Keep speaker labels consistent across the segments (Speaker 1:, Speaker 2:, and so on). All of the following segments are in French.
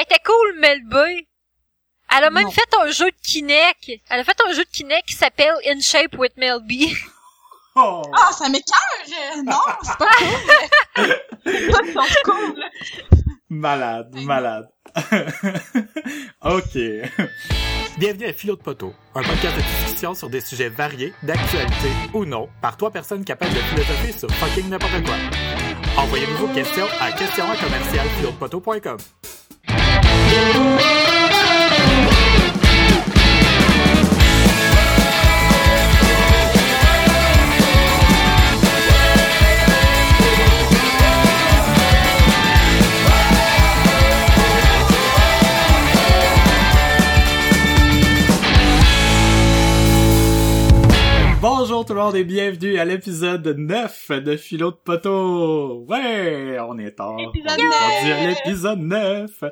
Speaker 1: Elle était cool, Melby. Elle a même fait un jeu de Kinect. Elle a fait un jeu de Kinect qui s'appelle In Shape with Melby.
Speaker 2: Oh. Ah, ça m'écœure! Non, c'est pas cool! c'est pas cool!
Speaker 3: Malade, malade. ok. Bienvenue à Philo de Poteau, un podcast de discussion sur des sujets variés, d'actualité ou non, par trois personnes capables de philosopher sur fucking n'importe quoi. Envoyez-nous vos questions à questions Bonjour tout le monde et bienvenue à l'épisode 9 de Philo de Poteau. Ouais, on est en l'épisode 9.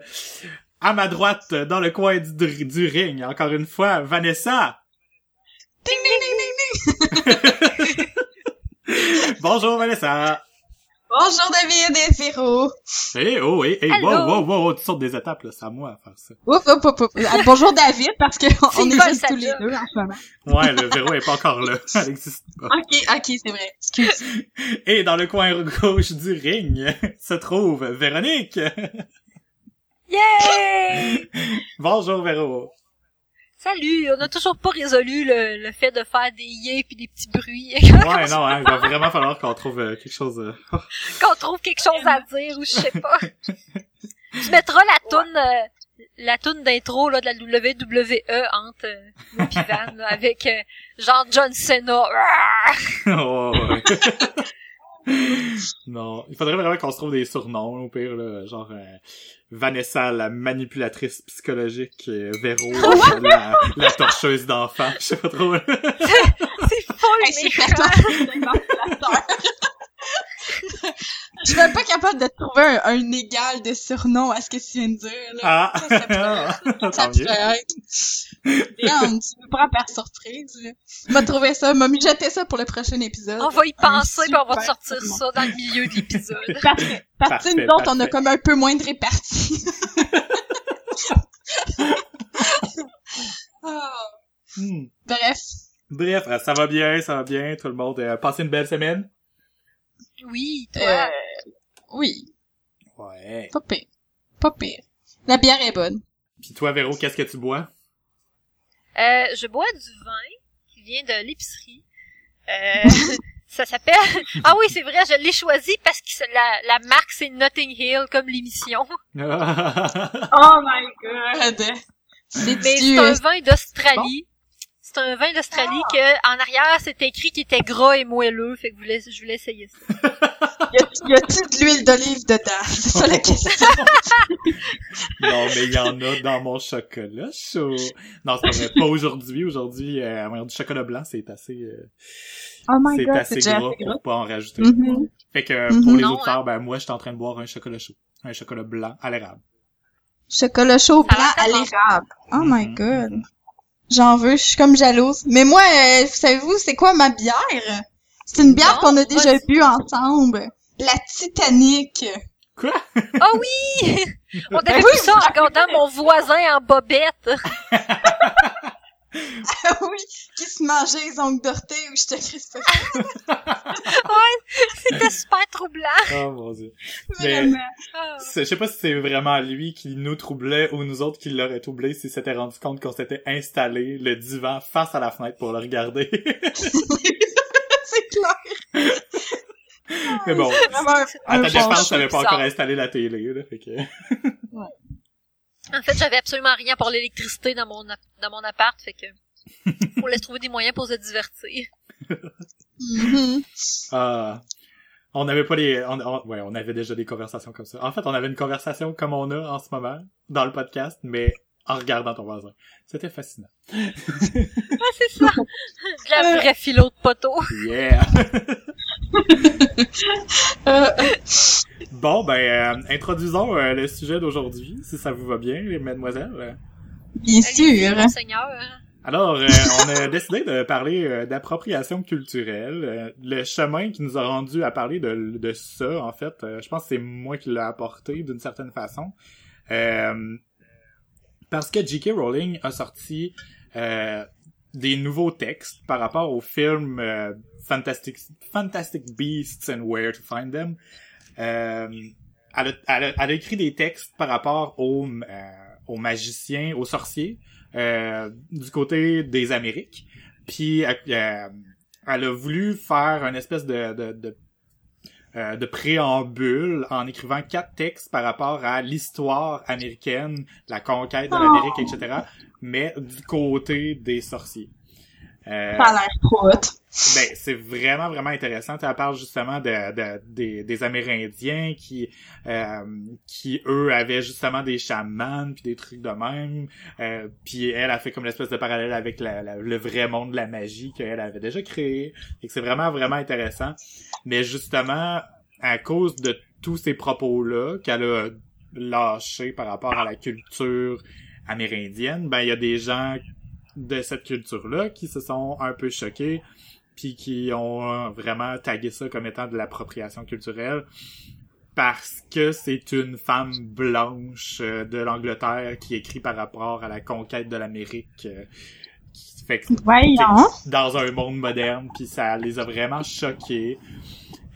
Speaker 3: À ma droite, dans le coin du, du ring, encore une fois, Vanessa.
Speaker 2: Ding ding ding ding
Speaker 3: ding. Bonjour Vanessa.
Speaker 2: Bonjour David et Véro.
Speaker 3: Eh oh, eh, hey, wow, wow, wow, tu sortes des étapes, là, c'est à moi à faire ça.
Speaker 2: Ouf, ouf, ouf, ouf. Ah, bonjour David, parce qu'on est, est juste tous les deux en ce moment.
Speaker 3: Ouais, le Véro est pas encore là, elle existe pas.
Speaker 2: Ok, ok, c'est vrai, excuse.
Speaker 3: Et dans le coin gauche du ring se trouve Véronique.
Speaker 1: Yay!
Speaker 3: bonjour Véro.
Speaker 1: Salut, on a toujours pas résolu le, le fait de faire des yeux puis des petits bruits.
Speaker 3: ouais, non, hein, il va vraiment falloir qu'on trouve euh, quelque chose. Euh...
Speaker 1: qu'on trouve quelque chose à dire ou je sais pas. tu mettras la toune, euh, la toune d'intro là de la WWE entre euh, et Van avec euh, genre John Cena.
Speaker 3: oh. Non, il faudrait vraiment qu'on se trouve des surnoms au pire là, genre Vanessa, la manipulatrice psychologique, et Véro, la, la, torcheuse d'enfants. Je sais pas trop.
Speaker 1: c'est fou, hey, c'est
Speaker 2: Je suis même pas capable de trouver un, un, égal de surnom à ce que tu viens de dire. Là.
Speaker 3: Ah!
Speaker 2: Ça, ça pourrait, ça pourrait être. Damn, tu me prends par surprise. Tu m'as trouvé ça, m'a jeté ça pour le prochain épisode.
Speaker 1: On va y penser, puis on va sortir ça dans le milieu de l'épisode.
Speaker 2: Parfait. Parce que nous autres, on a comme un peu moins de répartie. oh. hmm. Bref.
Speaker 3: Bref, euh, ça va bien, ça va bien, tout le monde. a passé une belle semaine?
Speaker 1: Oui, toi.
Speaker 2: Euh, oui.
Speaker 3: Ouais.
Speaker 2: Pas pire. Pas pire. La bière est bonne.
Speaker 3: Puis toi, Véro, qu'est-ce que tu bois?
Speaker 1: Euh, je bois du vin qui vient de l'épicerie. Euh, ça s'appelle... Ah oui, c'est vrai, je l'ai choisi parce que la, la marque, c'est Notting Hill, comme l'émission.
Speaker 2: oh my god!
Speaker 1: C'est un vin d'Australie. C'est un vin d'Australie ah. que en arrière c'est écrit qu'il était gras et moelleux, fait que je voulais, je voulais essayer ça.
Speaker 2: y a-t-il de l'huile d'olive dedans? C'est ça la question.
Speaker 3: non, mais il y en a dans mon chocolat chaud. Non, c'est pas aujourd'hui. Aujourd'hui, euh, du chocolat blanc, c'est assez. Euh,
Speaker 2: oh my
Speaker 3: c'est assez gras pour pas en rajouter. Mm -hmm. Fait que mm -hmm. pour les auditeurs, hein. ben moi, je suis en train de boire un chocolat chaud, un chocolat blanc à l'érable.
Speaker 2: Chocolat chaud blanc à l'érable. Oh my mm -hmm. J'en veux, je suis comme jalouse. Mais moi, euh, savez-vous, c'est quoi ma bière? C'est une bière qu'on a déjà bu ensemble. La Titanic.
Speaker 3: Quoi?
Speaker 1: Oh oui! On avait vu ça en regardant mon voisin en bobette.
Speaker 2: ah oui, qui se mangeait les ongles d'orteil ou je te crispais.
Speaker 1: ouais, c'était super troublant.
Speaker 3: Oh mon dieu. Mais, je sais pas si c'est vraiment lui qui nous troublait ou nous autres qui l'aurait troublé s'il s'était rendu compte qu'on s'était installé le divan face à la fenêtre pour le regarder.
Speaker 2: c'est clair.
Speaker 3: Mais bon, à ta défense, t'avais pas encore installé la télé, là, fait que...
Speaker 1: ouais. En fait, j'avais absolument rien pour l'électricité dans mon dans mon appart, fait que faut laisser trouver des moyens pour se divertir.
Speaker 3: Ah, on n'avait pas les, on, ouais, on avait déjà des conversations comme ça. En fait, on avait une conversation comme on a en ce moment dans le podcast, mais en regardant ton voisin. C'était fascinant.
Speaker 1: ouais, c'est ça. La vraie philo de poteau.
Speaker 3: Yeah. bon, ben, euh, introduisons euh, le sujet d'aujourd'hui, si ça vous va bien, les mesdemoiselles.
Speaker 2: Bien sûr.
Speaker 3: Alors, euh, on a décidé de parler d'appropriation culturelle. le chemin qui nous a rendu à parler de, de ça, en fait, je pense que c'est moi qui l'ai apporté d'une certaine façon. Euh, parce que J.K. Rowling a sorti euh, des nouveaux textes par rapport au film euh, Fantastic, Beasts and Where to Find Them. Euh, elle, a, elle, a, elle, a, écrit des textes par rapport aux, euh, aux magiciens, aux sorciers euh, du côté des Amériques. Puis euh, elle a voulu faire une espèce de, de, de euh, de préambule en écrivant quatre textes par rapport à l'histoire américaine, la conquête de l'Amérique, etc., mais du côté des sorciers. Euh,
Speaker 2: Ça a l'air trop
Speaker 3: ben, c'est vraiment, vraiment intéressant. Tu parle justement de, de- des, des Amérindiens qui, euh, qui, eux, avaient justement des chamans puis des trucs de même. Euh, puis elle a fait comme l'espèce de parallèle avec la- la- le vrai monde de la magie qu'elle avait déjà créé. Et que c'est vraiment, vraiment intéressant. Mais justement, à cause de tous ces propos-là qu'elle a lâchés par rapport à la culture amérindienne, ben, il y a des gens de cette culture-là qui se sont un peu choqués puis qui ont euh, vraiment tagué ça comme étant de l'appropriation culturelle parce que c'est une femme blanche euh, de l'Angleterre qui écrit par rapport à la conquête de l'Amérique euh, qui fait que dans un monde moderne puis ça les a vraiment choqués.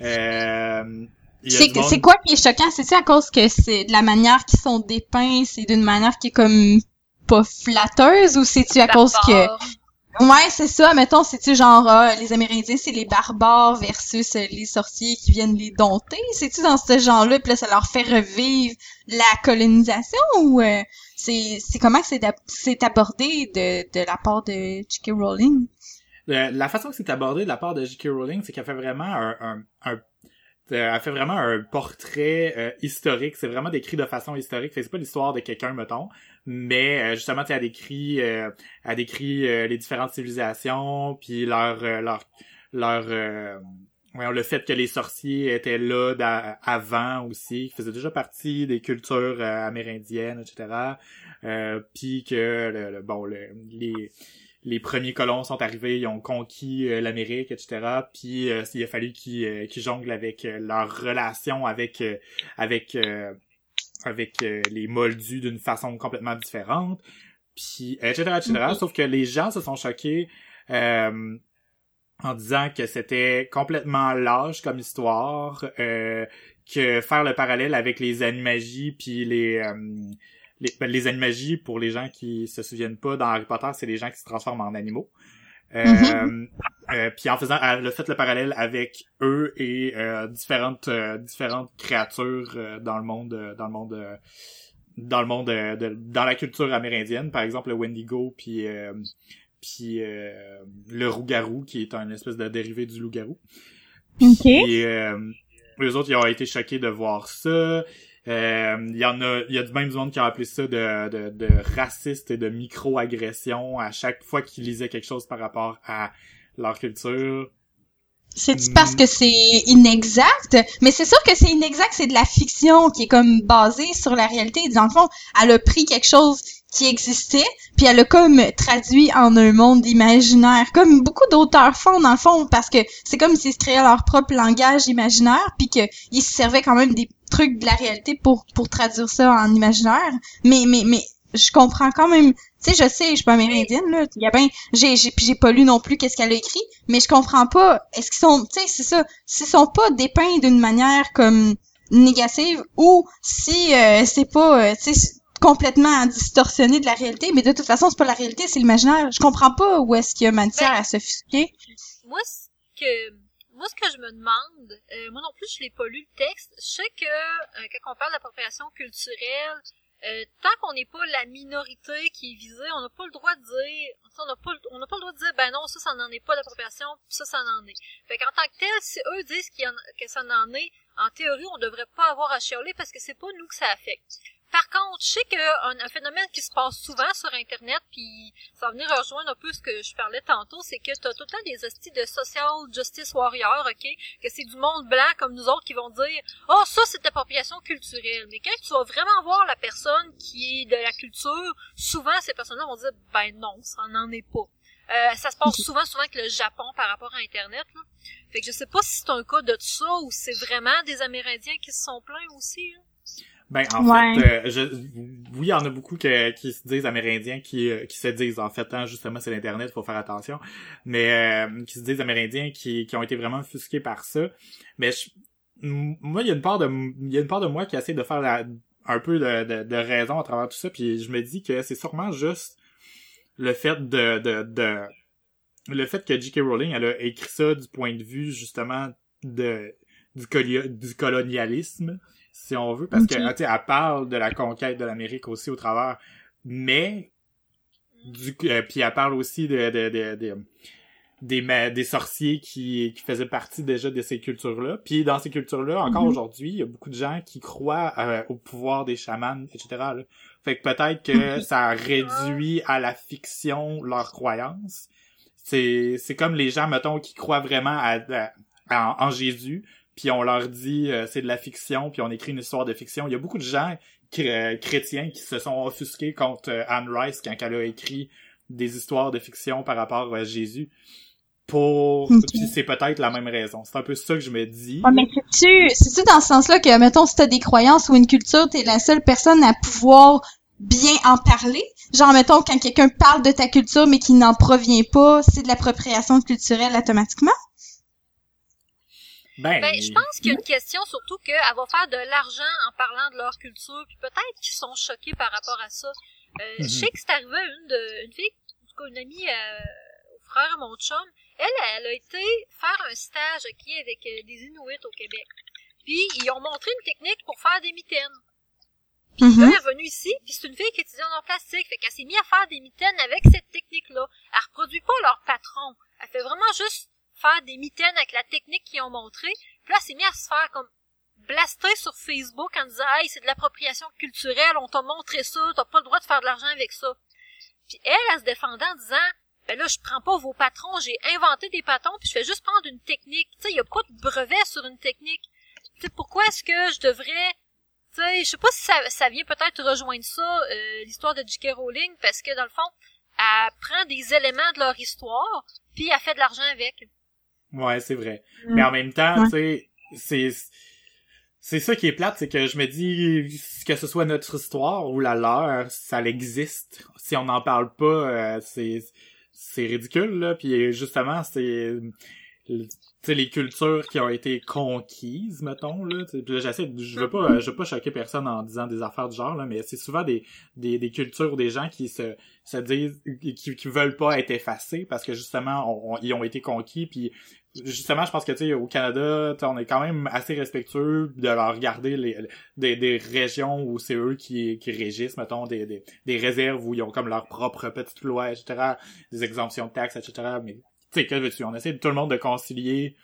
Speaker 3: Euh,
Speaker 2: C'est
Speaker 3: monde-
Speaker 2: quoi qui est choquant? C'est-tu à cause que c'est de la manière qu'ils sont dépeints, c'est d'une manière qui est comme pas flatteuse ou c'est-tu à cause que... Ouais, c'est ça. Mettons, c'est-tu genre, ah, les Amérindiens, c'est les barbares versus euh, les sorciers qui viennent les dompter? C'est-tu dans ce genre-là? Puis là, ça leur fait revivre la colonisation ou euh, c'est c'est comment que c'est abordé de, de la part de J.K. Rowling?
Speaker 3: Euh, la façon que c'est abordé de la part de J.K. Rowling, c'est qu'elle fait vraiment un, un, un- elle fait vraiment un portrait euh, historique. C'est vraiment décrit de façon historique. C'est pas l'histoire de quelqu'un, mettons, mais euh, justement, elle décrit, euh, décrit euh, les différentes civilisations, puis leur, euh, leur, leur, euh, le fait que les sorciers étaient là avant aussi, qui faisaient déjà partie des cultures euh, amérindiennes, etc. Euh, puis que le, le- bon, le, les les premiers colons sont arrivés, ils ont conquis euh, l'Amérique, etc. Puis euh, il a fallu qu'ils euh, jonglent avec euh, leur relation avec euh, avec euh, avec les moldus d'une façon complètement différente. Puis etc. etc.
Speaker 2: Mhm.
Speaker 3: Sauf que les gens se sont choqués euh, en disant que c'était complètement lâche comme histoire, euh, que faire le parallèle avec les animagies puis les euh, les, ben, les animagies, pour les gens qui se souviennent pas, dans Harry Potter, c'est les gens qui se transforment en animaux. Euh,
Speaker 2: Mhm.
Speaker 3: euh, puis en faisant a fait le parallèle avec eux et euh, différentes euh, différentes créatures euh, dans le monde euh, dans le monde euh, dans le monde euh, de, dans la culture amérindienne par exemple le Wendigo puis euh, puis euh, le loup-garou qui est un espèce de dérivé du loup-garou
Speaker 2: OK.
Speaker 3: et euh, les autres, ils ont été choqués de voir ça. Euh, Il y en a, il y a du même du monde qui a appelé ça de, de, de raciste et de micro-agression à chaque fois qu'ils lisaient quelque chose par rapport à leur culture.
Speaker 2: C'est parce que c'est inexact, mais c'est sûr que c'est inexact, c'est de la fiction qui est comme basée sur la réalité. Dans le fond, elle a pris quelque chose qui existait, puis elle a comme traduit en un monde imaginaire, comme beaucoup d'auteurs font dans le fond, parce que c'est comme s'ils se créaient leur propre langage imaginaire, puis qu'ils se servaient quand même des trucs de la réalité pour pour traduire ça en imaginaire. Mais mais mais je comprends quand même. Tu sais, je sais, je suis pas amérindienne là. Y a ben, j'ai j'ai j'ai pas lu non plus qu'est-ce qu'elle a écrit, mais je comprends pas. Est-ce qu'ils sont, tu sais, c'est ça, s'ils sont pas dépeints d'une manière comme négative ou si euh, c'est pas, euh, tu sais, complètement distorsionné de la réalité, mais de toute façon c'est pas la réalité, c'est l'imaginaire. Je comprends pas où est-ce qu'il y a matière à s'offusquer.
Speaker 1: Moi, ce que, moi, ce que je me demande, euh, moi non plus, je l'ai pas lu le texte. Je sais que euh, quand on parle d'appropriation culturelle, euh, tant qu'on n'est pas la minorité qui est visée, on n'a pas le droit de dire, on n'a pas, on n'a pas le droit de dire, ben non, ça, ça n'en est pas d'appropriation, ça, ça en est. Fait qu'en tant que tel, si eux disent qu'il y en, que ça en est, en théorie, on devrait pas avoir à chialer parce que c'est pas nous que ça affecte. Par contre, je sais qu'un un phénomène qui se passe souvent sur Internet, puis ça va venir rejoindre un peu ce que je parlais tantôt, c'est que t'as tout le temps des hosties de social justice warrior, ok? Que c'est du monde blanc comme nous autres qui vont dire « Oh, ça, c'est appropriation culturelle. » Mais quand tu vas vraiment voir la personne qui est de la culture, souvent, ces personnes-là vont dire « Ben non, ça n'en est pas. Euh, ça se passe souvent, souvent avec le Japon par rapport à Internet, là. Fait que je sais pas si c'est un cas de ça ou c'est vraiment des Amérindiens qui se sont plaints aussi, là.
Speaker 3: Ben, en fait, euh, je, oui, il y en a beaucoup que, qui se disent amérindiens, qui, euh, qui se disent, en fait, hein, justement, c'est l'Internet, faut faire attention, mais euh, qui se disent amérindiens, qui, qui ont été vraiment offusqués par ça. Mais moi, il y a une part de il y a une part de moi qui essaie de faire la, un peu de, de, de raison à travers tout ça, puis je me dis que c'est sûrement juste le fait de, de, de le fait que J.K. Rowling, elle a écrit ça du point de vue, justement, de du, du colonialisme si on veut, parce que tu elle parle de la conquête de l'Amérique aussi au travers, mais du euh, puis elle parle aussi de, de, de, des des sorciers qui, qui faisaient partie déjà de ces cultures-là. Puis dans ces cultures-là, encore mhm. aujourd'hui, il y a beaucoup de gens qui croient euh, au pouvoir des chamans, etc. Là. Fait que peut-être que ça réduit à la fiction leurs croyances. C'est c'est comme les gens, mettons, qui croient vraiment à, en Jésus, puis on leur dit euh, c'est de la fiction, puis on écrit une histoire de fiction. Il y a beaucoup de gens euh, chrétiens qui se sont offusqués contre euh, Anne Rice quand elle a écrit des histoires de fiction par rapport à Jésus. Pour c'est peut-être la même raison. C'est un peu ça que je me dis.
Speaker 2: Ouais, mais c'est-tu c'est dans ce sens-là que mettons si t'as des croyances ou une culture, t'es la seule personne à pouvoir bien en parler? Genre, mettons, quand quelqu'un parle de ta culture mais qui n'en provient pas, c'est de l'appropriation culturelle automatiquement?
Speaker 1: Ben, ben, je pense qu'il y a une question surtout qu'elle va faire de l'argent en parlant de leur culture, puis peut-être qu'ils sont choqués par rapport à ça. Euh, Je mhm. sais que c'est arrivé à une, de, une fille, en tout cas une amie euh, au frère à mon chum, elle, elle a été faire un stage qui avec euh, des Inuits au Québec. Puis ils ont montré une technique pour faire des mitaines. Puis mhm. elle est revenue ici, puis c'est une fille qui étudie en plastique, fait qu'elle s'est mise à faire des mitaines avec cette technique-là. Elle reproduit pas leur patron. Elle fait vraiment juste faire des mitaines avec la technique qu'ils ont montré. Puis là, c'est mis à se faire comme blaster sur Facebook en disant Hey, c'est de l'appropriation culturelle, on t'a montré ça, t'as pas le droit de faire de l'argent avec ça. Puis elle, elle se défendait en disant Ben là, je prends pas vos patrons, j'ai inventé des patrons, puis je fais juste prendre une technique. Tu sais, il y a pas de brevet sur une technique. Tu sais, pourquoi est-ce que je devrais tu sais, je sais pas si ça, ça vient peut-être rejoindre ça, euh, l'histoire de J.K. Rowling, parce que dans le fond, elle prend des éléments de leur histoire, puis elle fait de l'argent avec.
Speaker 3: Ouais, c'est vrai. Mm. Mais en même temps, tu sais, c'est c'est ça qui est plate, c'est que je me dis que ce soit notre histoire ou la leur, ça existe. Si on n'en parle pas, euh, c'est c'est ridicule là. Puis justement, c'est les cultures qui ont été conquises mettons là j'essaie je veux pas je veux pas choquer personne en disant des affaires du genre là mais c'est souvent des, des des cultures ou des gens qui se se disent qui, qui veulent pas être effacés parce que justement ils ont été conquis puis justement, je pense que tu sais, au Canada, on est quand même assez respectueux de leur regarder les, des, des régions où c'est eux qui, qui régissent, mettons, des, des, des réserves où ils ont comme leur propre petite loi, etc., des exemptions de taxes, etc. Mais tu sais, que veux-tu? On essaie tout le monde de concilier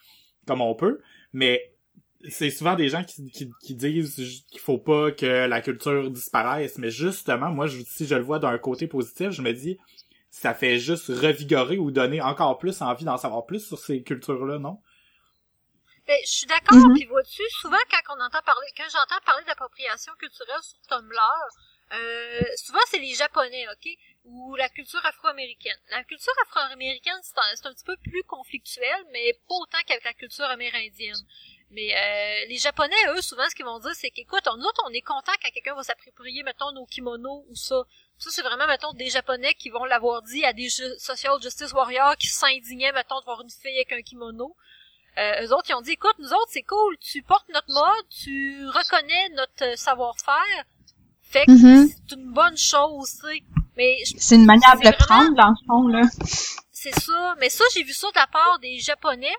Speaker 3: comme on peut, mais c'est souvent des gens qui, qui, qui disent qu'il faut pas que la culture disparaisse, mais justement, moi, je, si je le vois d'un côté positif, je me dis, ça fait juste revigorer ou donner encore plus envie d'en savoir plus sur ces cultures-là, non?
Speaker 1: Ben, je suis d'accord, mm puis vois-tu, souvent quand on entend parler, quand j'entends parler d'appropriation culturelle sur Tumblr, euh, souvent c'est les Japonais, ok, ou la culture afro-américaine. La culture afro-américaine c'est un, un, petit peu plus conflictuel, mais pas autant qu'avec la culture amérindienne. Mais euh, les Japonais, eux, souvent, ce qu'ils vont dire, c'est qu'écoute, nous autres, on est content quand quelqu'un va s'approprier, mettons, nos kimonos ou ça. Ça, c'est vraiment, mettons, des Japonais qui vont l'avoir dit à des social justice warriors qui s'indignaient, mettons, de voir une fille avec un kimono. Euh, eux autres, ils ont dit, écoute, nous autres, c'est cool, tu portes notre mode, tu reconnais notre savoir-faire. Fait que mm-hmm. c'est une bonne chose, tu sais. Mais
Speaker 2: c'est une manière de le prendre, dans le fond, là.
Speaker 1: C'est ça. Mais ça, j'ai vu ça de la part des Japonais.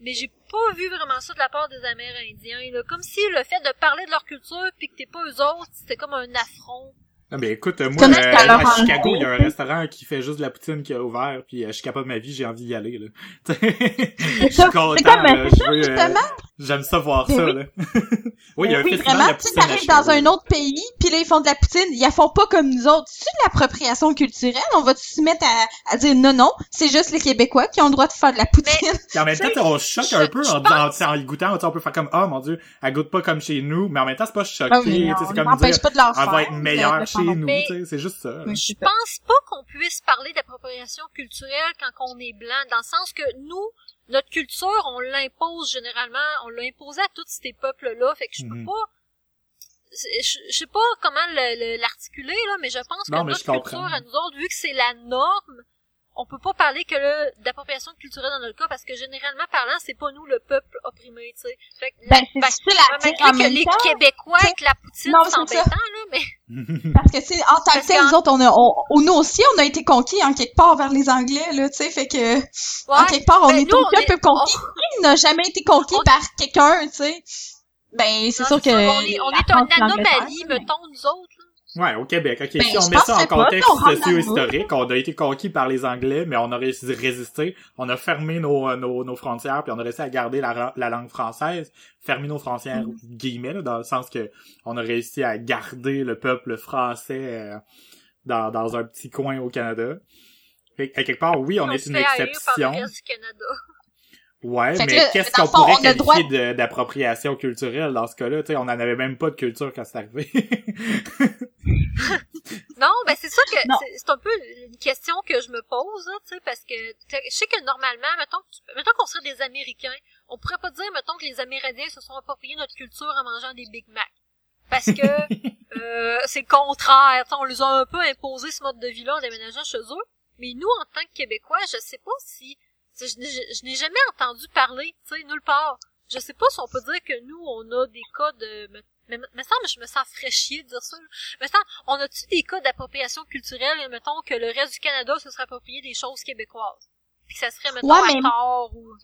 Speaker 1: Mais j'ai pas vu vraiment ça de la part des Amérindiens. Là. Comme si le fait de parler de leur culture puis que t'es pas eux autres, c'était comme un affront.
Speaker 3: Non, mais écoute, moi, euh, à Chicago, il y a un restaurant qui fait juste de la poutine qui a ouvert, puis euh, je suis capable de ma vie, j'ai envie d'y aller, là. je suis content, là. Je veux, euh, J'aime ça voir ça, là.
Speaker 2: oui, il y a un oui, vraiment, de la poutine. Tu dans un autre pays, puis là, ils font de la poutine, ils la font pas comme nous autres. C'est l'appropriation culturelle? On va se mettre à, à, dire non, non, c'est juste les Québécois qui ont le droit de faire de la poutine.
Speaker 3: Mais, en même temps, on choque un peu en, disant, en y goûtant, on peut faire comme, oh mon dieu, elle goûte pas comme chez nous, mais en même temps, c'est pas choqué, ah c'est comme dire,
Speaker 2: pas de leur
Speaker 3: elle va être meilleure chez nous, c'est juste ça.
Speaker 1: Je pense pas qu'on puisse parler d'appropriation culturelle quand on est blanc, dans le sens que nous, notre culture, on l'impose généralement, on l'a imposé à tous ces peuples-là, fait que je peux mhm. pas je, je sais pas comment l'articuler là, mais je pense que
Speaker 3: Non,
Speaker 1: notre culture à nous autres, vu que c'est la norme, on peut pas parler que là d'appropriation culturelle dans notre cas parce que généralement parlant, c'est pas nous le peuple opprimé, tu sais. Fait que
Speaker 2: Ben, c'est difficile à dire
Speaker 1: malgré
Speaker 2: en
Speaker 1: que
Speaker 2: même
Speaker 1: les
Speaker 2: temps.
Speaker 1: Québécois avec la poutine, c'est
Speaker 2: c'est
Speaker 1: embêtant là, mais
Speaker 2: Parce que, tu sais, en tant que tel, nous autres, on a, on, on- nous aussi, on a été conquis en quelque part vers les Anglais, là, tu sais, fait que, en quelque part, on
Speaker 1: Ben,
Speaker 2: est
Speaker 1: nous,
Speaker 2: aussi
Speaker 1: on
Speaker 2: un peu
Speaker 1: est-
Speaker 2: conquis. Qui n'a jamais été conquis
Speaker 1: on-
Speaker 2: par quelqu'un, tu sais? Ben, c'est sûr que...
Speaker 1: On est, on
Speaker 2: la
Speaker 1: est une anomalie,
Speaker 2: mais-
Speaker 1: mettons, nous autres.
Speaker 3: Ouais, au Québec. Ok,
Speaker 2: Ben,
Speaker 3: si on met ça en contexte socio-historique, on a été conquis par les Anglais, mais on a réussi à résister. On a fermé nos, nos, nos frontières, puis on a réussi à garder la, la langue française. Fermer nos frontières,
Speaker 2: Mm.
Speaker 3: guillemets, là, dans le sens que on a réussi à garder le peuple français euh, dans, dans un petit coin au Canada. Fait à quelque part, oui, on est une
Speaker 1: par
Speaker 3: exception.
Speaker 1: le reste du Canada.
Speaker 3: Ouais,
Speaker 2: Fait
Speaker 3: mais qu'est-ce qu'on pourrait
Speaker 2: on droit
Speaker 3: qualifier de- d'appropriation culturelle dans ce cas-là? Tu sais, on en avait même pas de culture quand c'est arrivé.
Speaker 1: Non, ben c'est ça que c'est c'est un peu une question que je me pose, là, tu sais, parce que je sais que normalement, mettons, que tu- mettons qu'on serait des Américains, on pourrait pas dire, mettons, que les Amérindiens se sont appropriés notre culture en mangeant des Big Mac. Parce que euh, c'est le contraire, t'sais, on les a un peu imposé ce mode de vie-là en déménageant chez eux. Mais nous, en tant que Québécois, je sais pas si... Je n'ai je n'ai jamais entendu parler, tu sais, nulle part. Je sais pas si on peut dire que nous, on a des cas de... Mais, mais, semble, je me sens fraîchier de dire ça. Mais semble, on a-tu des cas d'appropriation culturelle, et mettons que le reste du Canada se serait approprié des choses québécoises? Puis que ça serait, mettons,
Speaker 2: Ouais,
Speaker 1: à
Speaker 2: mais-
Speaker 1: tort ou...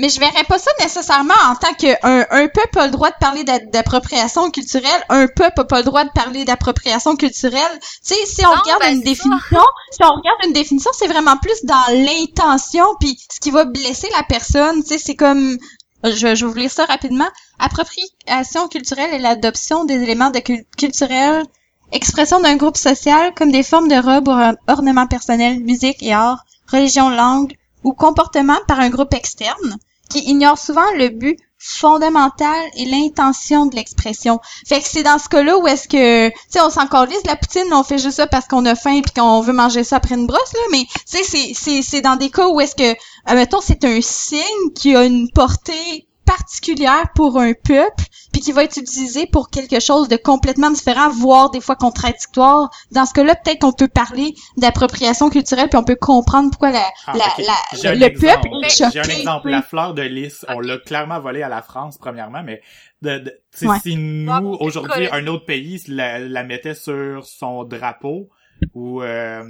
Speaker 2: Mais je verrais pas ça nécessairement en tant que un, un peuple a le droit de parler d'a- d'appropriation culturelle, un peuple a pas le droit de parler d'appropriation culturelle. Tu sais, si on
Speaker 1: Non,
Speaker 2: regarde
Speaker 1: ben,
Speaker 2: une définition, si on regarde une définition, c'est vraiment plus dans l'intention puis ce qui va blesser la personne. Tu sais, c'est comme je, je vais vous lire ça rapidement. Appropriation culturelle est l'adoption des éléments de cul- culturels, expression d'un groupe social comme des formes de robes ou or- ornements personnels, musique et art, religion, langue ou comportement par un groupe externe qui ignore souvent le but fondamental et l'intention de l'expression. Fait que c'est dans ce cas-là où est-ce que, tu sais, on s'en la poutine, on fait juste ça parce qu'on a faim puis qu'on veut manger ça après une brosse, là, mais tu sais, c'est, c'est, c'est dans des cas où est-ce que, admettons, c'est un signe qui a une portée particulière pour un peuple, puis qui va être utilisé pour quelque chose de complètement différent, voire des fois contradictoire. Dans ce cas-là, peut-être qu'on peut parler d'appropriation culturelle, puis on peut comprendre pourquoi la,
Speaker 3: Ah,
Speaker 2: la,
Speaker 3: ok.
Speaker 2: la- le
Speaker 3: exemple.
Speaker 2: peuple est
Speaker 3: J'ai un
Speaker 2: choqué.
Speaker 3: exemple. La fleur de lys, on l'a clairement volée à la France, premièrement, mais de, de, tu sais,
Speaker 2: Ouais.
Speaker 3: si nous, aujourd'hui, un autre pays la, la mettait sur son drapeau, ou, euh,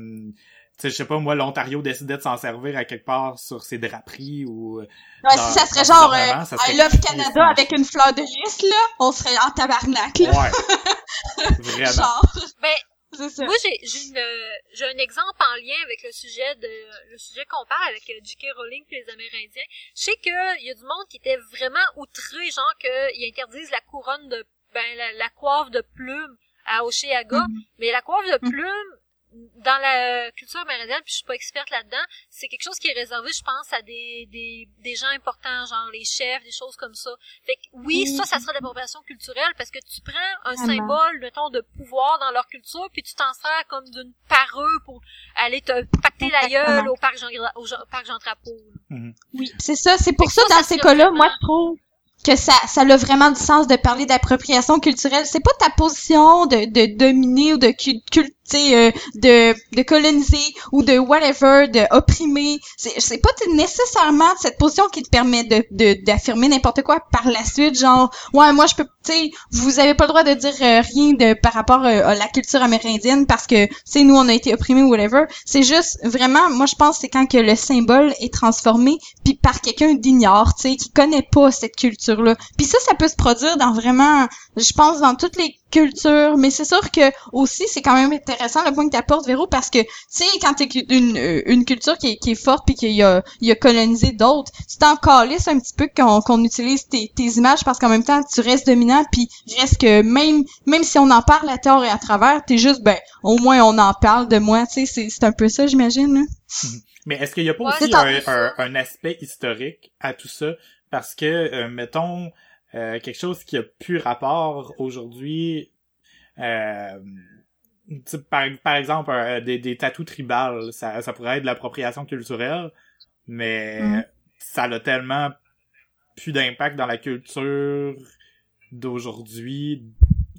Speaker 3: je sais pas, moi, l'Ontario décidait de s'en servir à quelque part sur ses draperies, ou...
Speaker 2: Ouais,
Speaker 3: dans-
Speaker 2: si ça serait genre euh,
Speaker 3: gouvernement, ça serait
Speaker 2: I Love Canada
Speaker 3: ça.
Speaker 2: avec une fleur de lys, là, on serait en tabarnak, là.
Speaker 3: Ouais. Vraiment.
Speaker 2: Genre,
Speaker 1: Ben,
Speaker 2: c'est ça.
Speaker 1: moi, j'ai, j'ai une, euh, j'ai un exemple en lien avec le sujet de, le sujet qu'on parle avec euh, J.K. Rowling et les Amérindiens. Je sais que y a du monde qui était vraiment outré, genre qu'ils interdisent la couronne de, ben, la, la coiffe de plumes à Oshéaga.
Speaker 2: Mhm.
Speaker 1: Mais la coiffe de
Speaker 2: Mhm.
Speaker 1: plumes, dans la culture amérindienne, puis je suis pas experte là-dedans, c'est quelque chose qui est réservé, je pense, à des, des, des gens importants, genre les chefs, des choses comme ça. Fait que oui, ça, ça serait de l'appropriation culturelle parce que tu prends un symbole, mettons, de pouvoir dans leur culture, puis tu t'en sers comme d'une parure pour aller te pacter la gueule au parc Jean, au Jean- parc Jean Drapeau. là.
Speaker 3: Mhm.
Speaker 2: Oui, c'est ça. C'est pour ça,
Speaker 1: que ça,
Speaker 2: dans
Speaker 1: ça
Speaker 2: ces cas-là,
Speaker 1: vraiment-
Speaker 2: moi, je trouve que ça, ça a vraiment du sens de parler d'appropriation culturelle. C'est pas ta position de, de dominer ou de cul- cul- tu sais, euh, de, de coloniser ou de whatever, de opprimer. C'est, c'est pas nécessairement cette position qui te permet de, de, d'affirmer n'importe quoi par la suite, genre, ouais, moi, je peux, tu sais, vous avez pas le droit de dire euh, rien de, par rapport euh, à la culture amérindienne parce que, sais, nous, on a été opprimés ou whatever. C'est juste, vraiment, moi, je pense c'est quand que le symbole est transformé puis par quelqu'un d'ignore, tu sais, qui connaît pas cette culture-là. Puis ça, ça peut se produire dans vraiment, je pense, dans toutes les cultures, mais c'est sûr que aussi, c'est quand même intéressant le point que t'apportes, Véro, parce que, tu sais, quand t'es une, euh, une culture qui est, qui est forte puis qu'il y a, il y a colonisé d'autres, tu t'en calisses un petit peu qu'on qu'on utilise tes, tes images parce qu'en même temps, tu restes dominant puis reste que même, même si on en parle à tort et à travers, t'es juste, ben, au moins on en parle de moi, tu sais, c'est un peu ça, j'imagine, là.
Speaker 3: Mais est-ce qu'il y a pas
Speaker 1: Ouais,
Speaker 3: aussi
Speaker 1: un
Speaker 3: aspect historique à tout ça? Parce que, euh, mettons, euh, quelque chose qui a plus rapport aujourd'hui, euh, par, par exemple, euh, des, des tatous tribales, ça, ça pourrait être de l'appropriation culturelle, mais
Speaker 2: Mhm.
Speaker 3: ça a tellement plus d'impact dans la culture d'aujourd'hui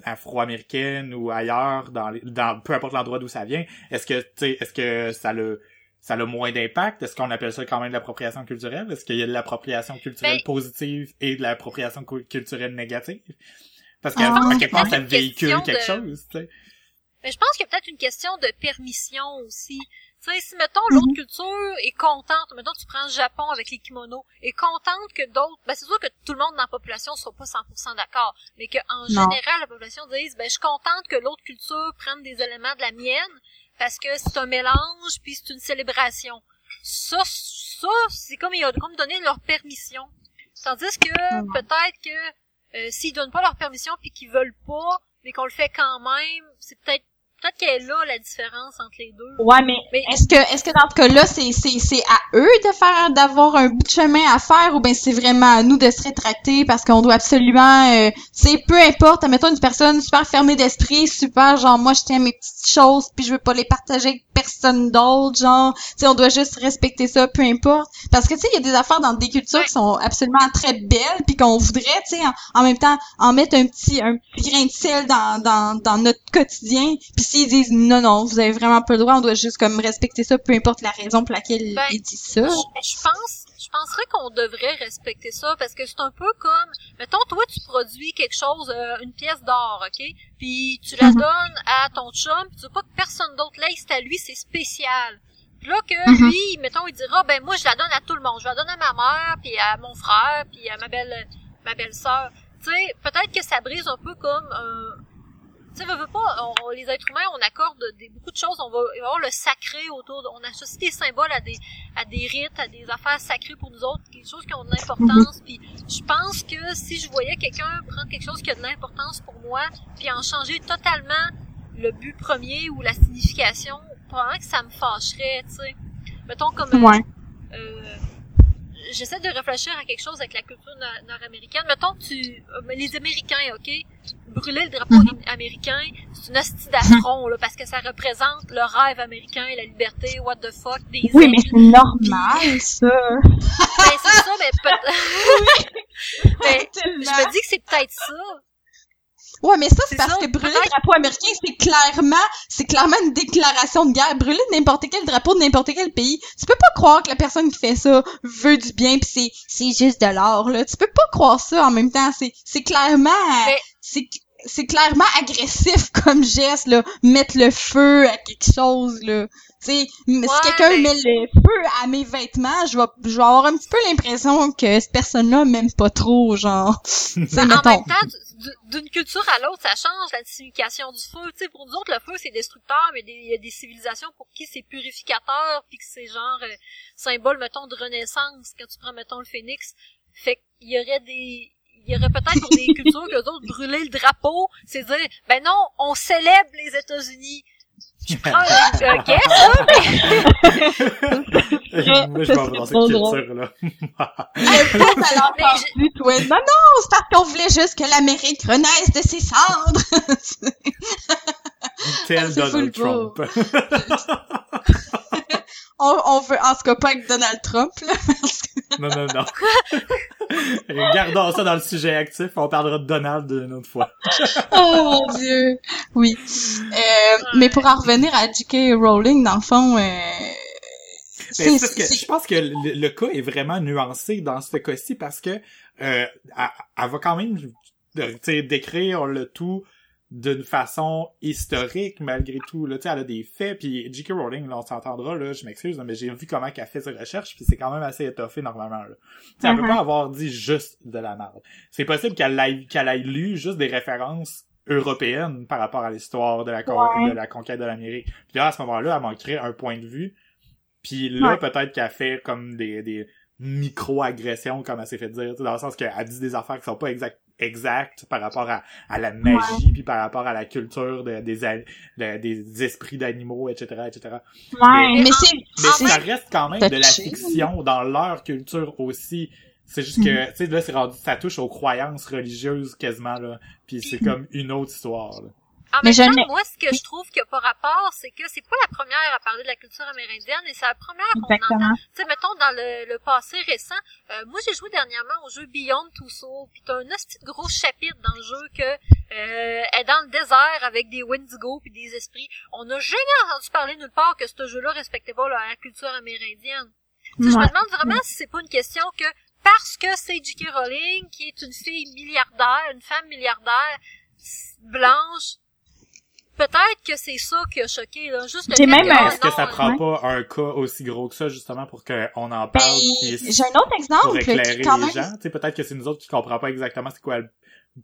Speaker 3: afro-américaine ou ailleurs, dans, les, dans peu importe l'endroit d'où ça vient, est-ce que, tu est-ce que ça le ça a moins d'impact? Est-ce qu'on appelle ça quand même de l'appropriation culturelle? Est-ce qu'il y a de l'appropriation culturelle
Speaker 1: Ben-
Speaker 3: positive et de l'appropriation cu- culturelle négative? Parce qu'à
Speaker 2: que
Speaker 3: quelque part, ça véhicule
Speaker 1: question
Speaker 3: quelque
Speaker 1: de-
Speaker 3: chose, tu sais.
Speaker 1: Mais je pense qu'il y a peut-être une question de permission aussi. Tu sais, si, mettons, l'autre culture est contente, mettons, tu prends le Japon avec les kimonos, est contente que d'autres, ben, c'est sûr que tout le monde dans la population soit pas 100% d'accord, mais que, en
Speaker 2: Non.
Speaker 1: général, la population dise, ben, je suis contente que l'autre culture prenne des éléments de la mienne, parce que c'est un mélange, puis c'est une célébration. Ça, ça, c'est comme, ils ont comme donné leur permission. Tandis que,
Speaker 2: Mhm.
Speaker 1: peut-être que, euh, s'ils donnent pas leur permission puis qu'ils veulent pas, mais qu'on le fait quand même, c'est peut-être peut-être qu'elle est là la différence entre les deux.
Speaker 2: Ouais, mais,
Speaker 1: Mais-
Speaker 2: est-ce que est-ce que dans ce cas-là, c'est c'est c'est à eux de faire d'avoir un bout de chemin à faire ou ben c'est vraiment à nous de se rétracter parce qu'on doit absolument euh, c'est peu importe, admettons une personne super fermée d'esprit, super genre moi je tiens mes petites choses puis je veux pas les partager avec personne d'autre, genre tu sais on doit juste respecter ça peu importe. Parce que tu sais il y a des affaires dans des cultures qui sont absolument très belles puis qu'on voudrait tu sais en, en même temps en mettre un petit un petit grain de sel dans dans dans notre quotidien puis s'ils disent non non vous avez vraiment pas le droit on doit juste comme respecter ça peu importe la raison pour laquelle
Speaker 1: Ben,
Speaker 2: ils disent ça.
Speaker 1: Je, je pense, je penserais qu'on devrait respecter ça parce que c'est un peu comme, mettons, toi, tu produis quelque chose, euh, une pièce d'or, ok, puis tu la
Speaker 2: Mhm.
Speaker 1: donnes à ton chum, puis tu veux pas que personne d'autre l'aille, c'est à lui, c'est spécial. Puis là que
Speaker 2: Mhm.
Speaker 1: lui, mettons, il dira, ben moi, je la donne à tout le monde, je la donne à ma mère, puis à mon frère, puis à ma belle, ma belle sœur. Tu sais, peut-être que ça brise un peu comme un tu sais, veux, veux pas, on, on- les êtres humains, on accorde des, beaucoup de choses, on va, avoir le sacré autour, de, on associe des symboles à des, à des rites, à des affaires sacrées pour nous autres, des choses qui ont de l'importance, puis je pense que si je voyais quelqu'un prendre quelque chose qui a de l'importance pour moi, puis en changer totalement le but premier ou la signification, probablement que ça me fâcherait, tu sais. Mettons comme, euh, euh, j'essaie de réfléchir à quelque chose avec la culture no- nord-américaine. Mettons que tu, euh, les Américains, ok, brûler le drapeau
Speaker 2: Mhm.
Speaker 1: am- américain, c'est une hostie d'affront, là, parce que ça représente le rêve américain, la liberté, what the fuck, des
Speaker 2: oui mais c'est normal ça
Speaker 1: Ben, c'est ça, mais peut- mais je
Speaker 2: Tellement.
Speaker 1: me dis que c'est peut-être ça.
Speaker 2: Ouais, mais ça, c'est parce
Speaker 1: ça,
Speaker 2: que brûler le drapeau américain, c'est clairement, c'est clairement une déclaration de guerre. Brûler n'importe quel drapeau de n'importe quel pays, tu peux pas croire que la personne qui fait ça veut du bien pis c'est, c'est juste de l'or, là. Tu peux pas croire ça en même temps. C'est, c'est clairement,
Speaker 1: Mais-
Speaker 2: c'est, c'est clairement agressif comme geste, là. Mettre le feu à quelque chose, là. Tu sais, m-
Speaker 1: Ouais,
Speaker 2: si quelqu'un
Speaker 1: mais-
Speaker 2: met le feu à mes vêtements, je vais, je vais avoir un petit peu l'impression que cette personne-là m'aime pas trop, genre.
Speaker 1: En
Speaker 2: mettons.
Speaker 1: même temps, d'une culture à l'autre, ça change la signification du feu. Tu sais, pour nous autres, le feu, c'est destructeur, mais il y a des civilisations pour qui c'est purificateur, puis que c'est genre euh, symbole, mettons, de renaissance, quand tu prends, mettons, le phénix. Fait qu'il y aurait des... Il y aurait peut-être pour des cultures que d'autres brûler le drapeau, c'est dire, ben non, on célèbre les États-Unis. Je euh, guess, là, mais
Speaker 3: Moi, je vais avoir dans cette culture-là.
Speaker 2: Le pauvre, elle a
Speaker 1: Mais
Speaker 2: entendu, toi. Non, non, c'est parce qu'on voulait juste que l'Amérique renaisse de ses cendres.
Speaker 3: Tel
Speaker 2: C'est full
Speaker 3: Donald Trump.
Speaker 2: on, on veut, en tout cas, pas avec Donald Trump, là.
Speaker 3: non, non, non. Gardons ça dans le sujet actif. On parlera de Donald une autre fois.
Speaker 2: oh mon dieu. Oui. Euh, mais pour en revenir à J.K. Rowling, dans le fond, euh,
Speaker 3: parce que je pense que le, le cas est vraiment nuancé dans ce cas-ci parce que euh, elle, elle va quand même sais, décrire le tout d'une façon historique malgré tout là tu sais elle a des faits puis J.K. Rowling là on s'entendra là je m'excuse mais j'ai vu comment qu'elle fait ses recherches puis c'est quand même assez étoffé normalement là tu elle peut
Speaker 2: Mhm.
Speaker 3: pas avoir dit juste de la merde c'est possible qu'elle ait qu'elle ait lu juste des références européennes par rapport à l'histoire de la
Speaker 2: Ouais.
Speaker 3: de la conquête de l'Amérique puis là à ce moment-là elle manquerait un point de vue puis là,
Speaker 2: Ouais.
Speaker 3: peut-être qu'elle fait comme des, des micro-agressions, comme elle s'est fait dire, dans le sens qu'elle dit des affaires qui sont pas exact, par rapport à, à la magie, puis par rapport à la culture de- des, de- des esprits d'animaux, etc., etc.
Speaker 2: ouais,
Speaker 3: Mais-
Speaker 2: mais c'est,
Speaker 3: ça reste quand même de la fiction dans leur culture aussi. C'est juste que, tu sais, là, c'est rendu, ça touche aux croyances religieuses quasiment, là. Puis c'est comme une autre histoire, là.
Speaker 1: En même temps, moi, ce que je trouve qu'il n'y a pas rapport, c'est que c'est pas la première à parler de la culture amérindienne, et c'est la première qu'on entend. Tu sais, mettons, dans le, passé récent, euh, moi, j'ai joué dernièrement au jeu Beyond Two Souls, pis t'as un petit gros chapitre dans le jeu que euh, est dans le désert avec des Wendigo puis des esprits. On n'a jamais entendu parler nulle part que ce jeu-là respectait pas la culture amérindienne. Je me demande vraiment si c'est pas une question que parce que c'est J.K. Rowling, qui est une fille milliardaire, une femme milliardaire, blanche, peut-être que c'est ça qui a choqué, là. Juste le
Speaker 3: même, est-ce que ça prend pas un cas aussi gros que ça, justement, pour qu'on en parle?
Speaker 2: Ben, j'ai un autre exemple. Pour
Speaker 3: éclairer les gens? peut-être que c'est nous autres qui comprenons pas exactement c'est quoi le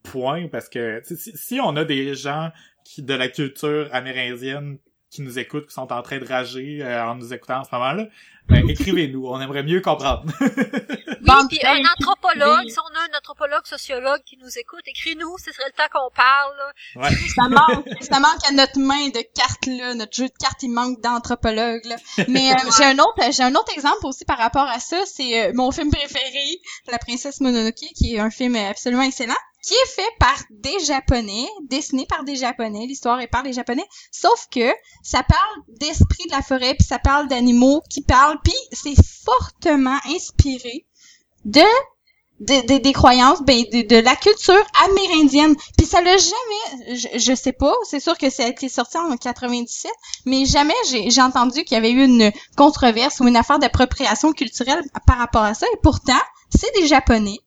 Speaker 3: point, parce que si, si on a des gens qui de la culture amérindienne qui nous écoutent, qui sont en train de rager euh, en nous écoutant en ce moment-là, ben, écrivez-nous, on aimerait mieux comprendre.
Speaker 1: oui, puis un anthropologue, si on a un anthropologue, sociologue qui nous écoute, écris-nous, ce serait le temps qu'on parle.
Speaker 3: Ouais.
Speaker 2: ça manque, ça manque à notre main de cartes là, notre jeu de cartes, il manque d'anthropologue là. Mais euh, j'ai un autre, j'ai un autre exemple aussi par rapport à ça, c'est euh, mon film préféré, La princesse Mononoke, qui est un film absolument excellent qui est fait par des Japonais, dessiné par des Japonais, l'histoire est par les Japonais, sauf que ça parle d'esprit de la forêt, puis ça parle d'animaux qui parlent, puis c'est fortement inspiré de des croyances, ben de, la culture amérindienne. Puis ça l'a jamais, je, je, sais pas, c'est sûr que ça a été sorti en 97, mais jamais j'ai entendu qu'il y avait eu une controverse ou une affaire d'appropriation culturelle par rapport à ça. Et pourtant, c'est des Japonais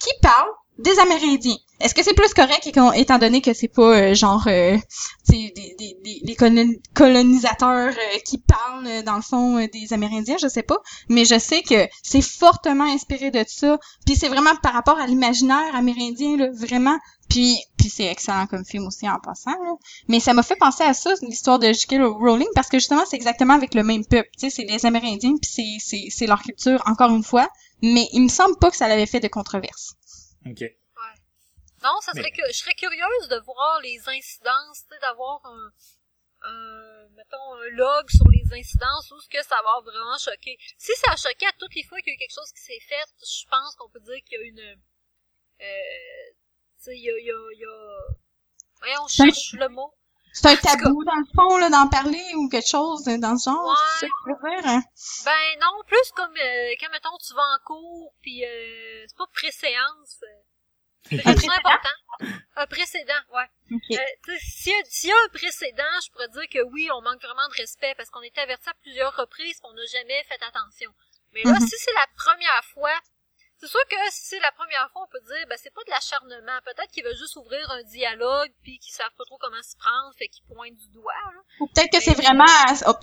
Speaker 2: qui parlent des Amérindiens. Est-ce que c'est plus correct étant donné que c'est pas euh, genre euh, des, des, des, colonisateurs euh, qui parlent euh, dans le fond des Amérindiens, je sais pas, mais je sais que c'est fortement inspiré de ça. Puis c'est vraiment par rapport à l'imaginaire amérindien là, vraiment. Puis puis c'est excellent comme film aussi en passant. Là. Mais ça m'a fait penser à ça l'histoire de J.K. Rowling parce que justement c'est exactement avec le même peuple. Tu sais, c'est les Amérindiens puis c'est c'est leur culture encore une fois. Mais il me semble pas que ça l'avait fait de controverse.
Speaker 3: OK.
Speaker 1: Ouais. Non, ça serait que je serais curieuse de voir les incidences, tu sais, d'avoir un, un, mettons, un log sur les incidences ou ce que ça va vraiment choquer. Si ça a choqué à toutes les fois qu'il y a eu quelque chose qui s'est fait, je pense qu'on peut dire qu'il y a une, euh, tu sais, il y a, il y a, il y a, voyons, on cherche le mot.
Speaker 2: C'est un tabou, dans le fond, là, d'en parler ou quelque chose dans ce genre, ouais.
Speaker 1: c'est hein? Ben non, plus comme euh, quand, mettons, tu vas en cours, puis euh, c'est pas pré-séance. Euh, c'est important. Un précédent, ouais. Okay. Euh, S'il y, y, a un précédent, je pourrais dire que oui, on manque vraiment de respect parce qu'on était averti à plusieurs reprises qu'on n'a jamais fait attention. Mais là, mm-hmm. si c'est la première fois, c'est sûr que si c'est la première fois, on peut dire, ben c'est pas de l'acharnement. Peut-être qu'il veut juste ouvrir un dialogue, puis qu'ils savent pas trop comment s'y prendre, fait qu'ils pointent du doigt. Là.
Speaker 2: Ou peut-être que c'est vraiment,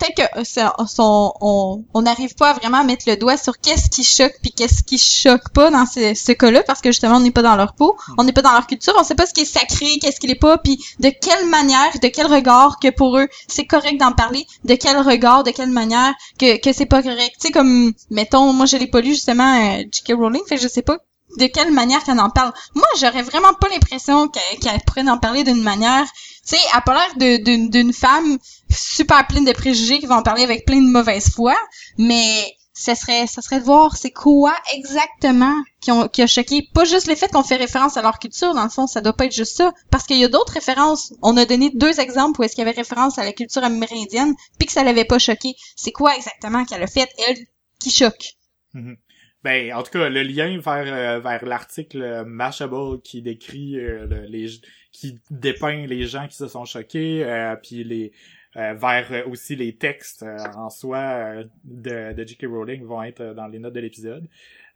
Speaker 2: peut-être que ça, on on n'arrive pas à vraiment mettre le doigt sur qu'est-ce qui choque puis qu'est-ce qui choque pas dans ce, ce cas-là, parce que justement on n'est pas dans leur peau, hmm. on n'est pas dans leur culture, on sait pas ce qui est sacré, qu'est-ce qui l'est pas, puis de quelle manière, de quel regard que pour eux c'est correct d'en parler, de quel regard, de quelle manière que que c'est pas correct. Tu sais comme, mettons, moi je l'ai pas lu justement, euh, J.K. Rowling je sais pas de quelle manière qu'elle en parle. Moi, j'aurais vraiment pas l'impression qu'elle pourrait en parler d'une manière, tu sais, pas l'air d'une femme super pleine de préjugés qui va en parler avec plein de mauvaise foi, mais ce serait, ça serait de voir c'est quoi exactement qui a choqué. Pas juste le fait qu'on fait référence à leur culture, dans le fond, ça doit pas être juste ça. Parce qu'il y a d'autres références. On a donné deux exemples où est-ce qu'il y avait référence à la culture amérindienne, puis que ça l'avait pas choqué. C'est quoi exactement qu'elle a fait, elle, qui choque?
Speaker 3: Mm-hmm. Ben, en tout cas, le lien vers euh, vers l'article Mashable qui décrit euh, les qui dépeint les gens qui se sont choqués, euh, puis les vers aussi les textes en soi de, de J.K. Rowling vont être dans les notes de l'épisode.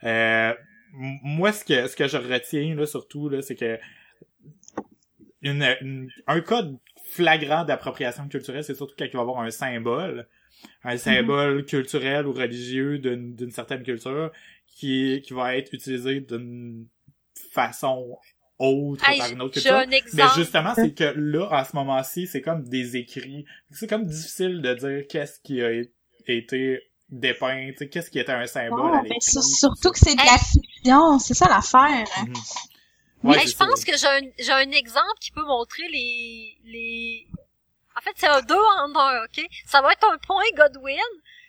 Speaker 3: moi, ce que ce que je retiens là surtout là, c'est que une, un cas flagrant d'appropriation culturelle, c'est surtout quand il va avoir un symbole un mm-hmm. symbole culturel ou religieux d'une certaine culture qui, qui va être utilisé d'une façon autre par une autre culture. Mais justement, c'est que là, à ce moment-ci, c'est comme des écrits. C'est comme difficile de dire qu'est-ce qui a été dépeint, qu'est-ce qui était un symbole à.
Speaker 2: Surtout que c'est de la fiction, c'est ça l'affaire.
Speaker 1: Ouais, je pense que j'ai un, j'ai un exemple qui peut montrer les, les, en fait, c'est un deux en un, ok? Ça va être un point Godwin,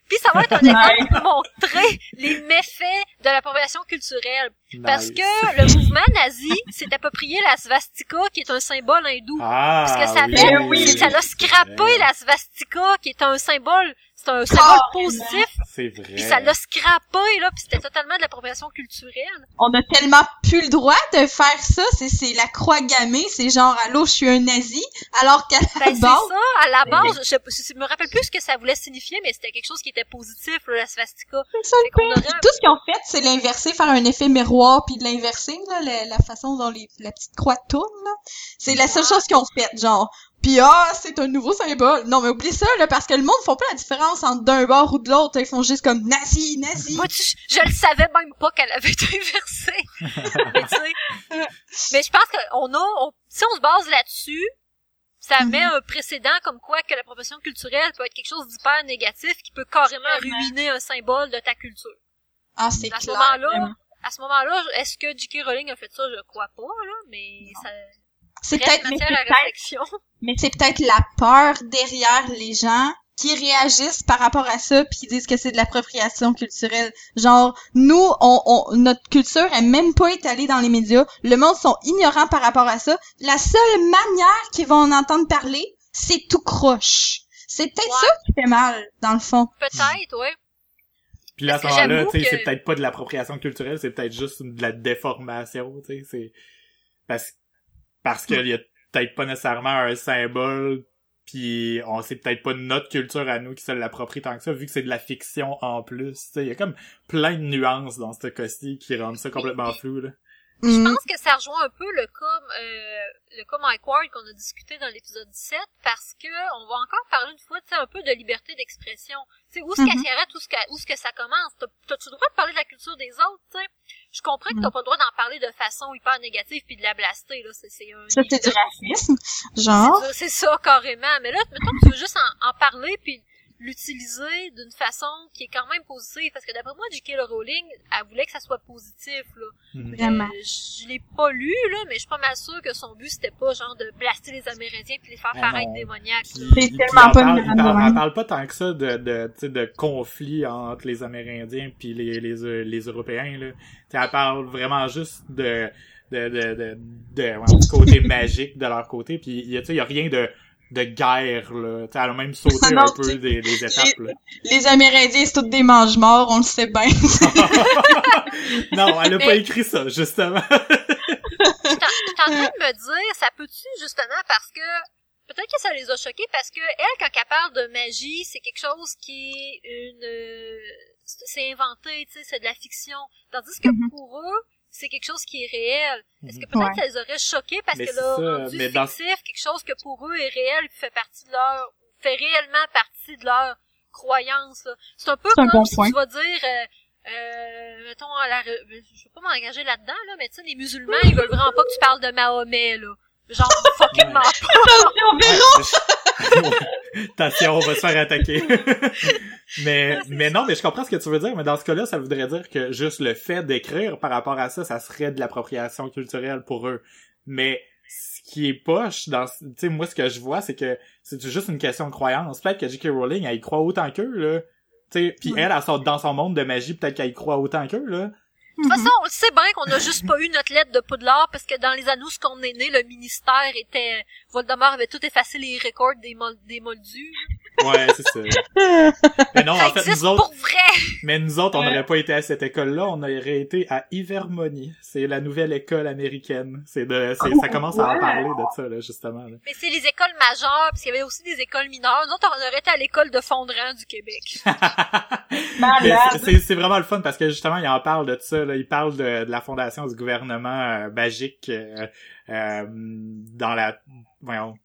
Speaker 1: Puis ça va être un exemple pour montrer les méfaits de l'appropriation culturelle. Parce que le mouvement nazi s'est approprié la svastika, qui est un symbole hindou.
Speaker 3: Ah,
Speaker 1: Parce que ça
Speaker 3: oui,
Speaker 1: fait,
Speaker 3: oui,
Speaker 1: c'est- ça l'a scrappé
Speaker 3: Ouais.
Speaker 1: la svastika, qui est un symbole, c'est un symbole positif,
Speaker 3: C'est vrai.
Speaker 1: puis ça l'a scrappé, là, puis c'était totalement de l'appropriation culturelle.
Speaker 2: On a tellement plus le droit de faire ça. C'est, c'est la croix gammée. C'est genre, allô, je suis un nazi. Alors qu'à la
Speaker 1: Ben, c'est
Speaker 2: base,
Speaker 1: ça, à la base, je, je me rappelle plus ce que ça voulait signifier, mais c'était quelque chose qui était positif, là, la svastika.
Speaker 2: c'est ça
Speaker 1: aurait
Speaker 2: tout ce qu'ils ont fait, c'est l'inverser, faire un effet miroir, puis de l'inverser, là, la, la façon dont les, la petite croix tourne, là. C'est la seule chose qu'ils ont faite, genre. Puis ah, c'est un nouveau symbole. Non, mais oublie ça, là, parce que le monde font pas la différence entre d'un bord ou de l'autre. Ils font juste comme nazi, nazi.
Speaker 1: Moi, tu- je le savais même pas qu'elle avait été inversée. mais, tu sais, mais je pense qu'on a, on- si on se base là-dessus, ça
Speaker 2: Mhm.
Speaker 1: met un précédent comme quoi que la profession culturelle peut être quelque chose d'hyper négatif qui peut carrément ruiner un symbole de ta culture.
Speaker 2: Ah, c'est
Speaker 1: À ce
Speaker 2: clair.
Speaker 1: moment-là, à ce moment-là, est-ce que J.K. Rowling a fait ça? Je crois pas, là, mais ça
Speaker 2: C'est peut-être, mais c'est peut-être mais c'est peut-être la peur derrière les gens qui réagissent par rapport à ça puis qui disent que c'est de l'appropriation culturelle. Genre, nous, on, on, notre culture est même pas étalée dans les médias. Le monde sont ignorants par rapport à ça. La seule manière qu'ils vont en entendre parler, c'est tout croche. C'est peut-être
Speaker 1: Ouais.
Speaker 2: ça qui fait mal, dans le fond.
Speaker 1: Peut-être, ouais.
Speaker 3: Puis là, à ce moment-là,
Speaker 1: j'avoue
Speaker 3: tu sais,
Speaker 1: que-
Speaker 3: c'est peut-être pas de l'appropriation culturelle, c'est peut-être juste de la déformation, tu sais, c'est parce parce qu'il y a peut-être pas nécessairement un symbole puis on c'est peut-être pas notre culture à nous qui se l'approprie tant que ça vu que c'est de la fiction en plus, tu sais, il y a comme plein de nuances dans ce cas-ci qui rendent ça complètement flou là.
Speaker 1: Je
Speaker 2: Mm.
Speaker 1: pense que ça rejoint un peu le cas, euh, le cas Mike Ward qu'on a discuté dans l'épisode 17 parce que on va encore parler une fois, tu sais, un peu de liberté d'expression. Tu sais, où est-ce qu'elle
Speaker 2: Mhm.
Speaker 1: s'arrête, où est-ce que, où est-ce que ça commence? T'as- T'as-tu le droit de parler de la culture des autres, tu sais? Je comprends que t'as
Speaker 2: Mhm.
Speaker 1: pas le droit d'en parler de façon hyper négative puis de la blaster, là. C'est, c'est un
Speaker 2: Ça, c'est du racisme. Genre.
Speaker 1: C'est c'est ça, carrément. Mais là, mettons que tu veux juste en, en parler puis l'utiliser d'une façon qui est quand même positive. Parce que d'après moi, J.K. Rowling, elle voulait que ça soit positif, là.
Speaker 3: Mhm.
Speaker 2: Vraiment.
Speaker 1: Euh, je l'ai pas lu, là, mais je suis pas mal sûre que son but, c'était pas, genre, de blaster les Amérindiens puis les faire
Speaker 3: Mais
Speaker 1: paraître
Speaker 3: non.
Speaker 1: démoniaques, là.
Speaker 2: C'est tellement pas
Speaker 3: parle, parle- parle pas tant que ça de de tu sais, de conflit entre les Amérindiens puis les les les Européens là. Tu sais, elle parle vraiment juste de de de de, de- ouais, du côté magique de leur côté puis il y a tu sais il y a rien de de guerre là. Tu sais, elle a même sauté
Speaker 2: Ah non,
Speaker 3: un peu des, des étapes là.
Speaker 2: Les Amérindiens, c'est tous des mange-morts, on le sait bien.
Speaker 3: non, elle a pas écrit ça justement.
Speaker 1: Je suis en train de me dire, ça peut-tu, justement, parce que, peut-être que ça les a choqués, parce que, elle, quand elle parle de magie, c'est quelque chose qui est une, euh, c'est c'est inventé, tu sais, c'est de la fiction. Tandis que
Speaker 2: Mhm.
Speaker 1: pour eux, c'est quelque chose qui est réel. Est-ce que
Speaker 3: Mhm.
Speaker 1: peut-être
Speaker 2: Ouais.
Speaker 1: ça les aurait choqués parce
Speaker 3: Mais
Speaker 1: que
Speaker 3: c'est
Speaker 1: leur
Speaker 3: ça,
Speaker 1: rendu
Speaker 3: mais dans-
Speaker 1: fictif, quelque chose que pour eux est réel, puis fait partie de leur, fait réellement partie de leur croyance, là. C'est un peu
Speaker 2: un
Speaker 1: comme
Speaker 2: bon
Speaker 1: si
Speaker 2: point.
Speaker 1: tu vas dire, euh, euh, mettons, à la, re- je veux pas m'engager là-dedans, là, mais tu sais, les musulmans, ils veulent vraiment pas que tu parles de Mahomet, là. Genre, fucking
Speaker 3: Ouais.
Speaker 1: pas.
Speaker 2: Attention,
Speaker 3: on va se faire attaquer. mais, mais non, mais je comprends ce que tu veux dire, mais dans ce cas-là, ça voudrait dire que juste le fait d'écrire par rapport à ça, ça serait de l'appropriation culturelle pour eux. Mais ce qui est poche dans, tu sais, moi, ce que je vois, c'est que c'est juste une question de croyance. Peut-être que J.K. Rowling, elle y croit autant qu'eux, là. Tu sais, pis
Speaker 2: Ouais.
Speaker 3: elle, elle sort dans son monde de magie, peut-être qu'elle y croit autant qu'eux, là.
Speaker 1: De toute façon, on le sait bien qu'on a juste pas eu notre lettre de Poudlard parce que dans les années où on est né, le ministère était, Voldemort avait tout effacé les records des, mol- des moldus.
Speaker 3: Ouais, c'est ça. mais non,
Speaker 1: Ça
Speaker 3: en fait, nous autres,
Speaker 1: pour vrai!
Speaker 3: Mais nous autres, on n'aurait pas été à cette école-là, on aurait été à Ivermony. C'est la nouvelle école américaine. C'est de, c'est, ça commence à en parler de ça, là, justement. là.
Speaker 1: Mais c'est les écoles majeures, parce qu'il y avait aussi des écoles mineures. Nous autres, on aurait été à l'école de Fondran du Québec.
Speaker 3: Mais
Speaker 2: Malade.
Speaker 3: c'est- c'est, c'est vraiment le fun parce que justement, il en parle de ça, là. Il parle de, de la fondation du gouvernement euh, magique euh, euh, dans la, voyons,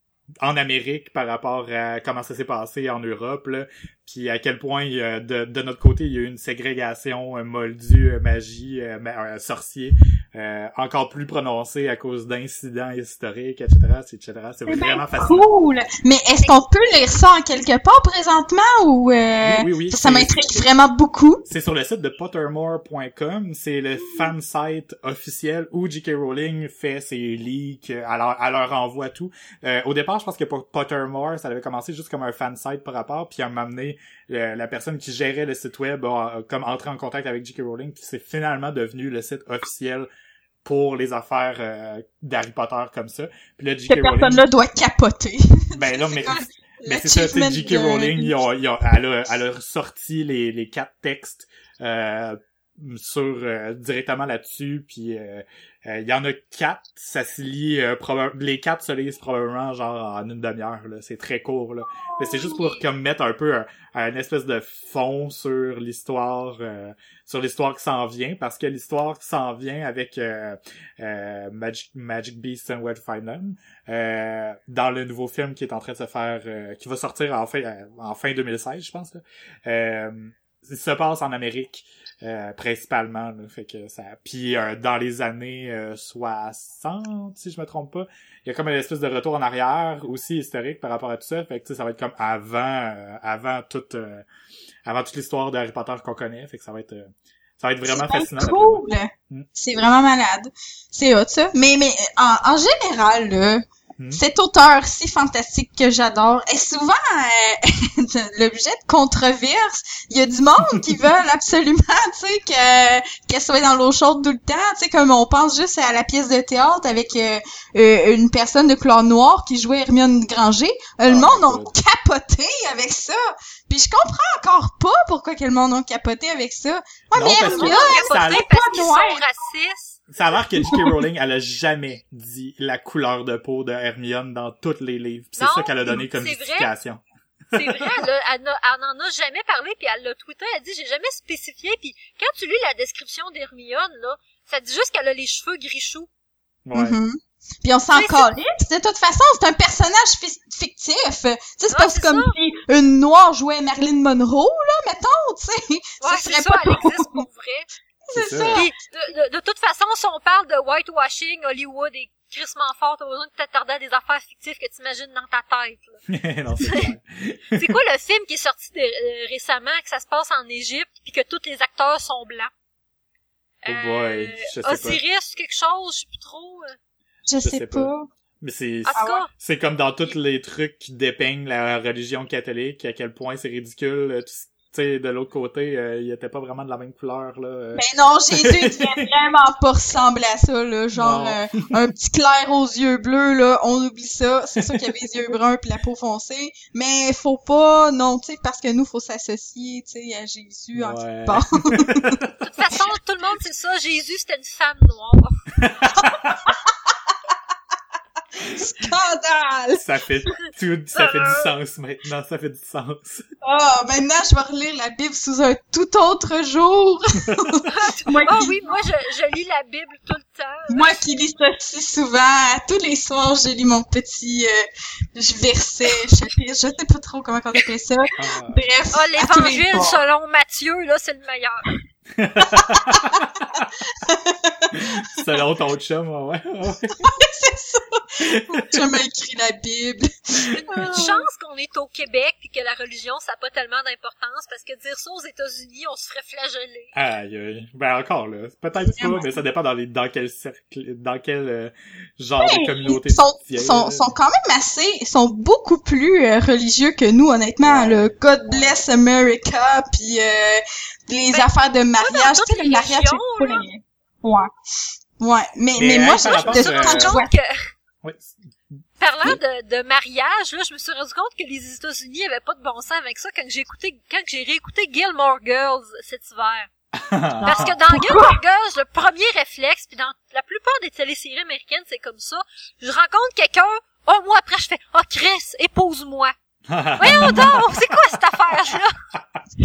Speaker 3: en Amérique par rapport à comment ça s'est passé en Europe, là. Puis à quel point, a- de, notre côté, il y a eu une ségrégation, euh, magie, euh, euh, sorcier, euh, encore plus prononcé à cause d'incidents historiques, etc., etc. C'est vraiment
Speaker 2: facile. Cool! Mais est-ce qu'on peut lire ça en quelque part présentement ou euh,
Speaker 3: oui, oui, oui,
Speaker 2: ça, m'intrigue vraiment beaucoup?
Speaker 3: C'est sur le site de pottermore.com, c'est le fan site officiel où J.K. Rowling fait ses leaks, à leur, à leur envoie tout. Euh, au départ, je pense que pour Pottermore, ça avait commencé juste comme un fan site par rapport, puis à m'amener la personne qui gérait le site web a, comme entré en contact avec J.K. Rowling, puis c'est finalement devenu le site officiel pour les affaires euh, d'Harry Potter comme ça. Puis là,
Speaker 2: J.K. Rowling... Cette personne-là doit capoter.
Speaker 3: Ben là, mais... mais c'est ça, c'est J.K. Rowling, ils ont, ils ont, elle, a, elle a sorti les, les quatre textes euh, sur euh, directement là-dessus, puis euh, euh, il y en a quatre, ça se lit euh, les quatre se lisent probablement genre en une demi-heure là, c'est très court là. Mais c'est juste pour comme mettre un peu un, espèce de fond sur l'histoire euh, sur l'histoire qui s'en vient parce que l'histoire qui s'en vient avec Magic, Magic Beast and Find Them dans le nouveau film qui est en train de se faire qui va sortir en fin en fin 2016 je pense là. il se passe en Amérique euh, principalement là, fait que ça puis euh, dans les années 60 euh, si je me trompe pas il y a comme une espèce de retour en arrière aussi historique par rapport à tout ça fait que ça va être comme avant avant toute avant toute l'histoire de Harry Potter qu'on connaît fait que ça va être ça va être vraiment fascinant.
Speaker 2: Cool. Mm. C'est vraiment malade. C'est hot ça. Mais mais en, en général là, Hmm. Cet auteur si fantastique que j'adore est souvent euh, l'objet de controverses. Il y a du monde qui veulent absolument, tu sais, que qu'elle soit dans l'eau chaude tout le temps. Tu sais, comme on pense juste à la pièce de théâtre avec euh, euh, une personne de couleur noire qui jouait Hermione Granger. le ah, monde a capoté avec ça. Puis je comprends encore pas pourquoi que le monde a capoté avec ça.
Speaker 1: Ah, mais Hermione, c'est pas noir. racistes
Speaker 3: ça a l'air que J.K. Rowling, elle a jamais dit la couleur de peau de Hermione dans tous les livres. C'est ça qu'elle a donné comme justification.
Speaker 1: C'est vrai, elle, elle, n'en a jamais parlé, puis elle l'a tweeté, elle dit j'ai jamais spécifié, puis quand tu lis la description d'Hermione, là, ça dit juste qu'elle a les cheveux gris-choux.
Speaker 3: Ouais. Mm-hmm.
Speaker 2: Puis on s'en calisse. De toute façon, c'est un personnage fictif. Tu sais, c'est pas comme si une noire jouait Marilyn Monroe, là, mettons, tu sais.
Speaker 1: Ouais, ça, elle existe pour vrai.
Speaker 2: C'est ça.
Speaker 1: de, de, toute façon, si on parle de whitewashing, Hollywood et crissement fort, t'as besoin de t'attarder à des affaires fictives que tu imagines dans ta tête.
Speaker 3: non,
Speaker 1: c'est quoi le film qui est sorti euh, récemment, que ça se passe en Égypte, puis que tous les acteurs sont blancs?
Speaker 3: Oh boy, je sais
Speaker 1: Osiris, quelque chose, je sais plus trop. Euh.
Speaker 2: Je, sais, pas.
Speaker 3: Mais c'est c'est comme dans tous les trucs qui dépeignent la religion catholique, à quel point c'est ridicule, euh, sais, de l'autre côté, euh, il était pas vraiment de la même couleur, là.
Speaker 2: Euh. Mais non, Jésus, il vraiment pas ressembler à ça, là. Genre, euh, un petit clair aux yeux bleus, là, on oublie ça. C'est sûr qu'il avait les yeux bruns puis la peau foncée. Mais faut pas, non, tu sais, parce que nous, faut s'associer, tu sais, à Jésus en quelque part.
Speaker 1: de toute façon, tout le monde sait ça. Jésus, c'était une femme noire.
Speaker 2: Scandale!
Speaker 3: Ça fait tout, ça fait du sens maintenant, ça fait du sens.
Speaker 2: Oh, maintenant je vais relire la Bible sous un tout autre jour.
Speaker 1: oh oui, moi je, je lis la Bible tout le temps.
Speaker 2: Moi qui lis ça si souvent, tous les soirs je lis mon petit euh, verset, chapitre, je sais pas trop comment on appelle ça. Ah. Bref.
Speaker 1: Oh, l'évangile selon Matthieu, là, c'est le meilleur.
Speaker 3: Selon ton chum, ouais. ouais.
Speaker 2: c'est ça. Mon écrit la Bible.
Speaker 1: Une, chance qu'on est au Québec puis que la religion, ça n'a pas tellement d'importance parce que dire ça aux États-Unis, on se ferait flageller.
Speaker 3: Aïe, aïe. Ben encore là. Peut-être pas, mais ça dépend dans, les, dans quel cercle, dans quel euh, genre de communauté.
Speaker 2: Ils sont, sont, sont, quand même assez, ils sont beaucoup plus euh, religieux que nous, honnêtement. Le God bless America puis euh, les ben, affaires de mariage, tu sais, le mariage, c'est. Ouais. Ouais, mais, mais, moi, je,
Speaker 1: me suis rendu compte que... Parlant de, de mariage, là, je me suis rendu compte que les États-Unis avaient pas de bon sens avec ça quand j'ai écouté, quand j'ai réécouté Gilmore Girls cet hiver. Parce que dans Gilmore Girls, le premier réflexe, puis dans la plupart des téléséries américaines, c'est comme ça. Je rencontre quelqu'un, un mois après, je fais, oh Chris, épouse-moi. Voyons donc, c'est quoi cette affaire-là?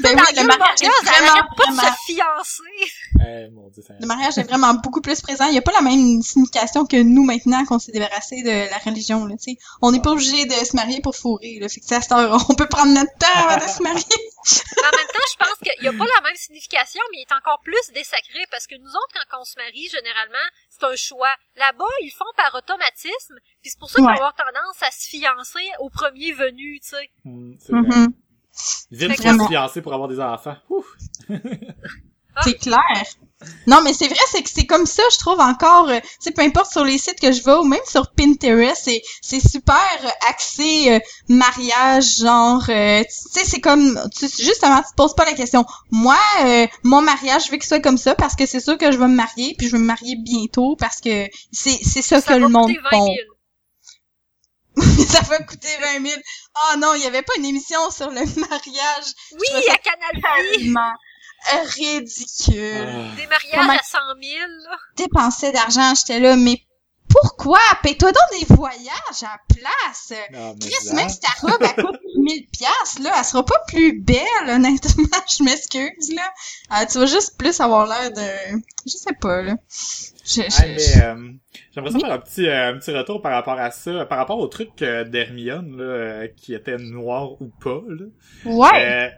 Speaker 1: ben oui, le mariage est vraiment, pas de se fiancer.
Speaker 3: Mon Dieu,
Speaker 2: le mariage est vraiment beaucoup plus présent. Il n'y a pas la même signification que nous maintenant qu'on s'est débarrassé de la religion. Là, sais. on n'est pas obligé de se marier pour fourrer. Là. Fait que ça, on peut prendre notre temps avant de se marier.
Speaker 1: Mais en même temps, je pense qu'il n'y a pas la même signification, mais il est encore plus désacré parce que nous autres, quand on se marie, généralement, c'est un choix. Là-bas, ils font par automatisme, puis c'est pour ça qu'ils vont avoir tendance à se fiancer au premier venu, tu sais.
Speaker 3: Mm, c'est vrai.
Speaker 2: Mhm.
Speaker 3: Vite faut
Speaker 2: que-
Speaker 3: se fiancer pour avoir des enfants. Ouf.
Speaker 2: C'est clair. Non, mais c'est vrai, c'est que c'est comme ça, je trouve encore, euh, tu sais, peu importe sur les sites que je vais ou même sur Pinterest, c'est, c'est super euh, axé euh, mariage, genre, euh, tu sais, c'est comme, tu, justement, tu te poses pas la question. Moi, euh, mon mariage, je veux qu'il soit comme ça parce que c'est sûr que je vais me marier, puis je vais me marier bientôt parce que c'est, c'est ça,
Speaker 1: Ça
Speaker 2: que le monde
Speaker 1: coûter 20 000.
Speaker 2: font. ça va coûter 20 000. Oh non, il y avait pas une émission sur le mariage.
Speaker 1: Oui,
Speaker 2: trouve ça
Speaker 1: à Canal
Speaker 2: ridicule.
Speaker 3: Ah.
Speaker 1: des mariages
Speaker 2: Comment-
Speaker 1: à 100 000, là.
Speaker 2: dépensais d'argent, j'étais là, mais pourquoi? Paye-toi donc des voyages à la place.
Speaker 3: Non, mais
Speaker 2: Chris, même si ta robe, elle coûte 1000 piastres, là, elle sera pas plus belle, honnêtement, je m'excuse, là. Euh, tu vas juste plus avoir l'air de... Je sais pas, là. Je, je-
Speaker 3: euh, j'aimerais ça faire un petit, euh, un petit retour par rapport à ça, par rapport au truc euh, d'Hermione, là, euh, qui était noir ou pas, là.
Speaker 2: Ouais!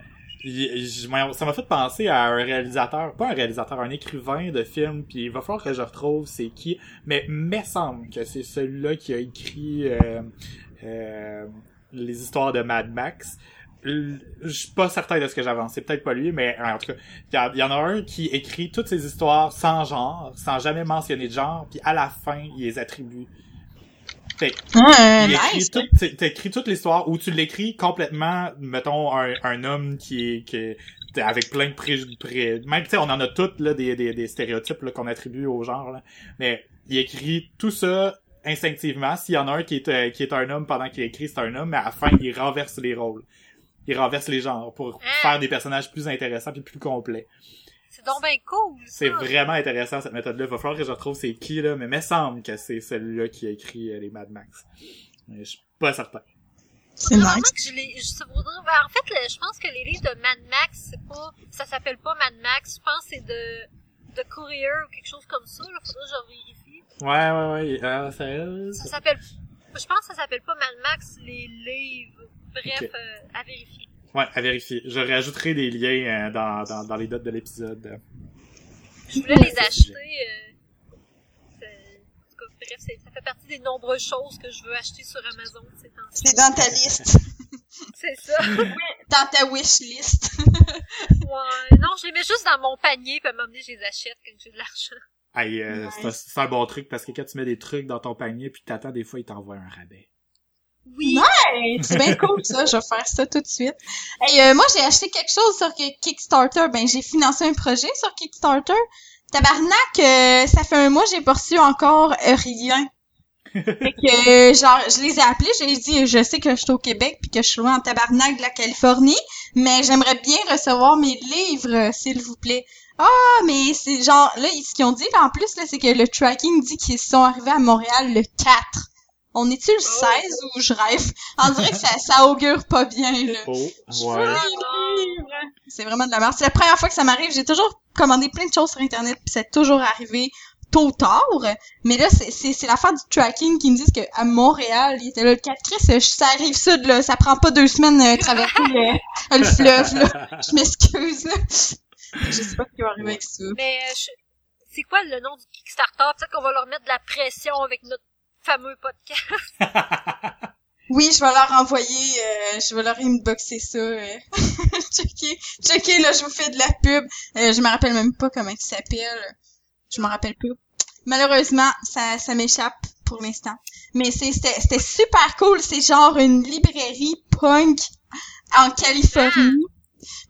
Speaker 3: Ça m'a fait penser à un réalisateur, pas un réalisateur, un écrivain de film, puis il va falloir que je retrouve c'est qui, mais me semble que c'est celui-là qui a écrit euh, euh, les histoires de Mad Max. Je suis pas certain de ce que j'avance, c'est peut-être pas lui, mais en tout cas, il y, y en a un qui écrit toutes ces histoires sans genre, sans jamais mentionner de genre, puis à la fin, il les attribue. T'écris toute l'histoire ou tu l'écris complètement, mettons, un, un homme qui est, qui est- avec plein de pré, pré- même, tu sais, on en a toutes, là, des, des, des stéréotypes, qu'on attribue au genre, là. Mais, il écrit tout ça instinctivement. S'il y en a un qui est, euh, qui est un homme pendant qu'il écrit, c'est un homme, mais à la fin, il renverse les rôles. Il renverse les genres pour
Speaker 1: Ah.
Speaker 3: faire des personnages plus intéressants puis plus complets.
Speaker 1: C'est donc ben cool.
Speaker 3: C'est vraiment intéressant, cette méthode-là. Il va falloir que je retrouve c'est qui, là, mais il me semble que c'est celui-là qui a écrit euh, les Mad Max. Mais je suis pas certain.
Speaker 2: C'est
Speaker 1: Vraiment
Speaker 2: nice.
Speaker 1: que je les, je en fait, le- je pense que les livres de Mad Max, c'est pas, ça s'appelle pas Mad Max, je pense que c'est de, de Courier ou quelque chose comme ça, là, faudrait que je vérifie.
Speaker 3: Ouais, ouais, ouais. Euh, ça-
Speaker 1: Ça s'appelle, je pense que ça s'appelle pas Mad Max, les livres. Bref, euh, à vérifier.
Speaker 3: Ouais, à vérifier. Je rajouterai des liens euh, dans, dans, dans les notes de l'épisode.
Speaker 1: Je voulais les acheter, euh, c'est- en tout cas, bref, c'est- ça fait partie des nombreuses choses que je veux acheter sur Amazon ces temps-ci.
Speaker 2: C'est dans ta liste.
Speaker 1: C'est ça.
Speaker 2: Dans ta wish list.
Speaker 1: Ouais. Non, je les mets juste dans mon panier, puis à un moment donné, je les achète quand j'ai de l'argent.
Speaker 3: Hey, euh, c'est un- c'est un bon truc parce que quand tu mets des trucs dans ton panier puis t'attends des fois, ils t'envoient un rabais.
Speaker 1: Oui.
Speaker 2: C'est bien cool ça, je vais faire ça tout de suite. Hey, euh, moi j'ai acheté quelque chose sur Ki- Kickstarter, ben j'ai financé un projet sur Kickstarter. Tabarnak, euh, ça fait un mois j'ai pas reçu encore euh, rien. fait que euh, genre je les ai appelés, j'ai dit je sais que je suis au Québec puis que je suis loin en tabarnak de la Californie, mais j'aimerais bien recevoir mes livres s'il vous plaît. Ah mais c'est genre là ce qu'ils ont dit là, en plus là c'est que le tracking dit qu'ils sont arrivés à Montréal le 4. On est-tu le 16 ou je rêve? On dirait que ça, ça augure pas bien, là.
Speaker 3: Oh, ouais.
Speaker 2: C'est vraiment de la merde. C'est la première fois que ça m'arrive. J'ai toujours commandé plein de choses sur Internet, puis c'est toujours arrivé tôt ou tard. Mais là, c'est, c'est, c'est l'affaire du tracking qui me disent qu'à Montréal, il était là le 4 Chris, ça arrive sud, là. Ça prend pas deux semaines euh, traverser le, le fleuve, là. Je m'excuse, là. Je sais pas ce qui va arriver avec ça.
Speaker 1: Mais euh, je- c'est quoi le nom du Kickstarter? Peut-être qu'on va leur mettre de la pression avec notre fameux podcast.
Speaker 2: Oui, je vais leur envoyer, euh, je vais leur inboxer ça. Euh. checker, checker, là, je vous fais de la pub. Euh, je me rappelle même pas comment il s'appelle. Je me rappelle plus. Malheureusement, ça, ça m'échappe pour l'instant. Mais c'est, c'était, c'était super cool. C'est genre une librairie punk en Californie.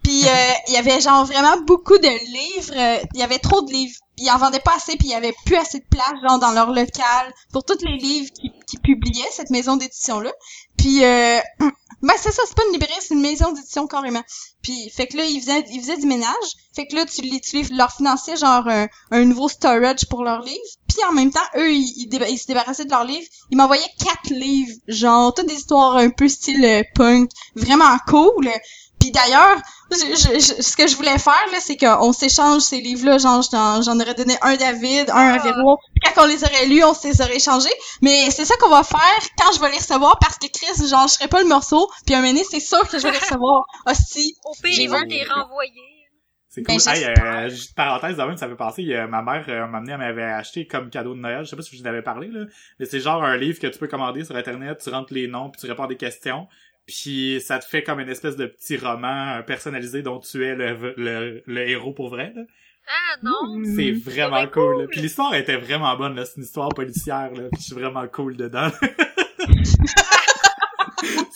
Speaker 2: Puis euh, il y avait genre vraiment beaucoup de livres. Euh, Il y avait trop de livres. Ils en vendaient pas assez, puis il y plus assez de place genre dans leur local pour tous les livres qui, qui publiaient cette maison d'édition là. Puis euh, ben c'est ça, c'est pas une librairie, c'est une maison d'édition carrément. Puis fait que là ils faisaient ils faisaient du ménage. Fait que là tu tu leur finançais genre un, nouveau storage pour leurs livres. Puis en même temps eux ils, ils se débarrassaient de leurs livres. Ils m'envoyaient quatre livres, genre toutes des histoires un peu style euh, punk, vraiment cool. Puis d'ailleurs, ce que je voulais faire, là, c'est qu'on s'échange ces livres-là. Genre, j'en aurais donné un à David, un à Véro. quand on les aurait lus, on se les aurait échangés. Mais c'est ça qu'on va faire quand je vais les recevoir parce que Chris, genre, je serai pas le morceau. Puis un moment c'est sûr que je vais les recevoir aussi.
Speaker 1: Au pire, ils vont les renvoyer.
Speaker 3: C'est ben, cool. hey, euh, juste parenthèse, même, ça fait penser, ma mère euh, m'a amené, elle m'avait acheté comme cadeau de Noël, je sais pas si je vous en avais parlé, là, mais c'est genre un livre que tu peux commander sur Internet, tu rentres les noms, puis tu réponds à des questions, puis ça te fait comme une espèce de petit roman personnalisé dont tu es le, le, le héros pour vrai, là.
Speaker 1: Ah non!
Speaker 3: C'est vraiment cool. Puis l'histoire était vraiment bonne, là. C'est une histoire policière, là. Puis je suis vraiment cool dedans.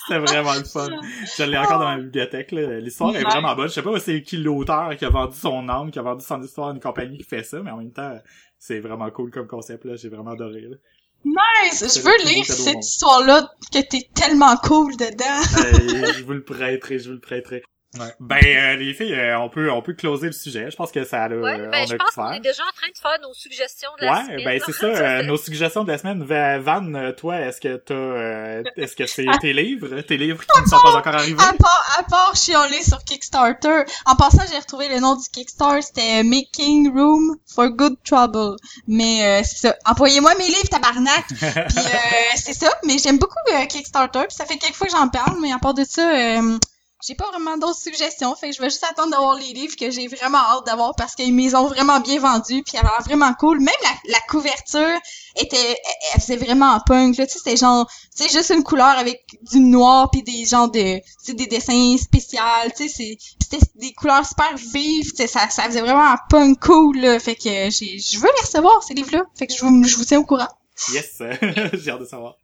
Speaker 3: C'était vraiment le fun. Je l'ai encore dans ma bibliothèque. L'histoire est vraiment bonne. Je sais pas c'est qui l'auteur qui a vendu son âme, qui a vendu son histoire à une compagnie qui fait ça, mais en même temps, c'est vraiment cool comme concept. là. J'ai vraiment adoré. Là.
Speaker 2: Nice! Je veux lire cette histoire-là que t'es tellement cool dedans.
Speaker 3: je vous le prêterai, je vous le prêterai. Ouais. Ben euh, les filles, euh, on peut on peut closer le sujet. Je pense que ça a
Speaker 1: ouais, ben, je pense qu'on est déjà en train de faire nos suggestions de la
Speaker 3: ouais, semaine. Ouais, ben c'est ça, euh, nos suggestions de la semaine. Van, toi, est-ce que t'as est-ce que c'est tes livres, tes livres qui ne sont pas encore arrivés?
Speaker 2: À part à part chialer sur Kickstarter. En passant, j'ai retrouvé le nom du Kickstarter, c'était Making Room for Good Trouble. Mais c'est ça. Envoyez-moi mes livres, tabarnak. puis c'est ça. Mais j'aime beaucoup Kickstarter. Puis ça fait quelques fois que j'en parle, mais à part de ça j'ai pas vraiment d'autres suggestions, fait que je vais juste attendre d'avoir les livres que j'ai vraiment hâte d'avoir parce qu'ils m'ont ont vraiment bien vendus puis elle a vraiment cool. Même la, couverture était, elle, faisait vraiment punk, là, tu sais, c'était genre, tu sais, juste une couleur avec du noir puis des genres de, tu des dessins spéciaux, tu sais, c'était des couleurs super vives, tu sais, ça, ça faisait vraiment un punk cool, là, fait que j'ai, je veux les recevoir, ces livres-là, fait que je vous, je vous tiens au courant.
Speaker 3: Yes, j'ai hâte de savoir.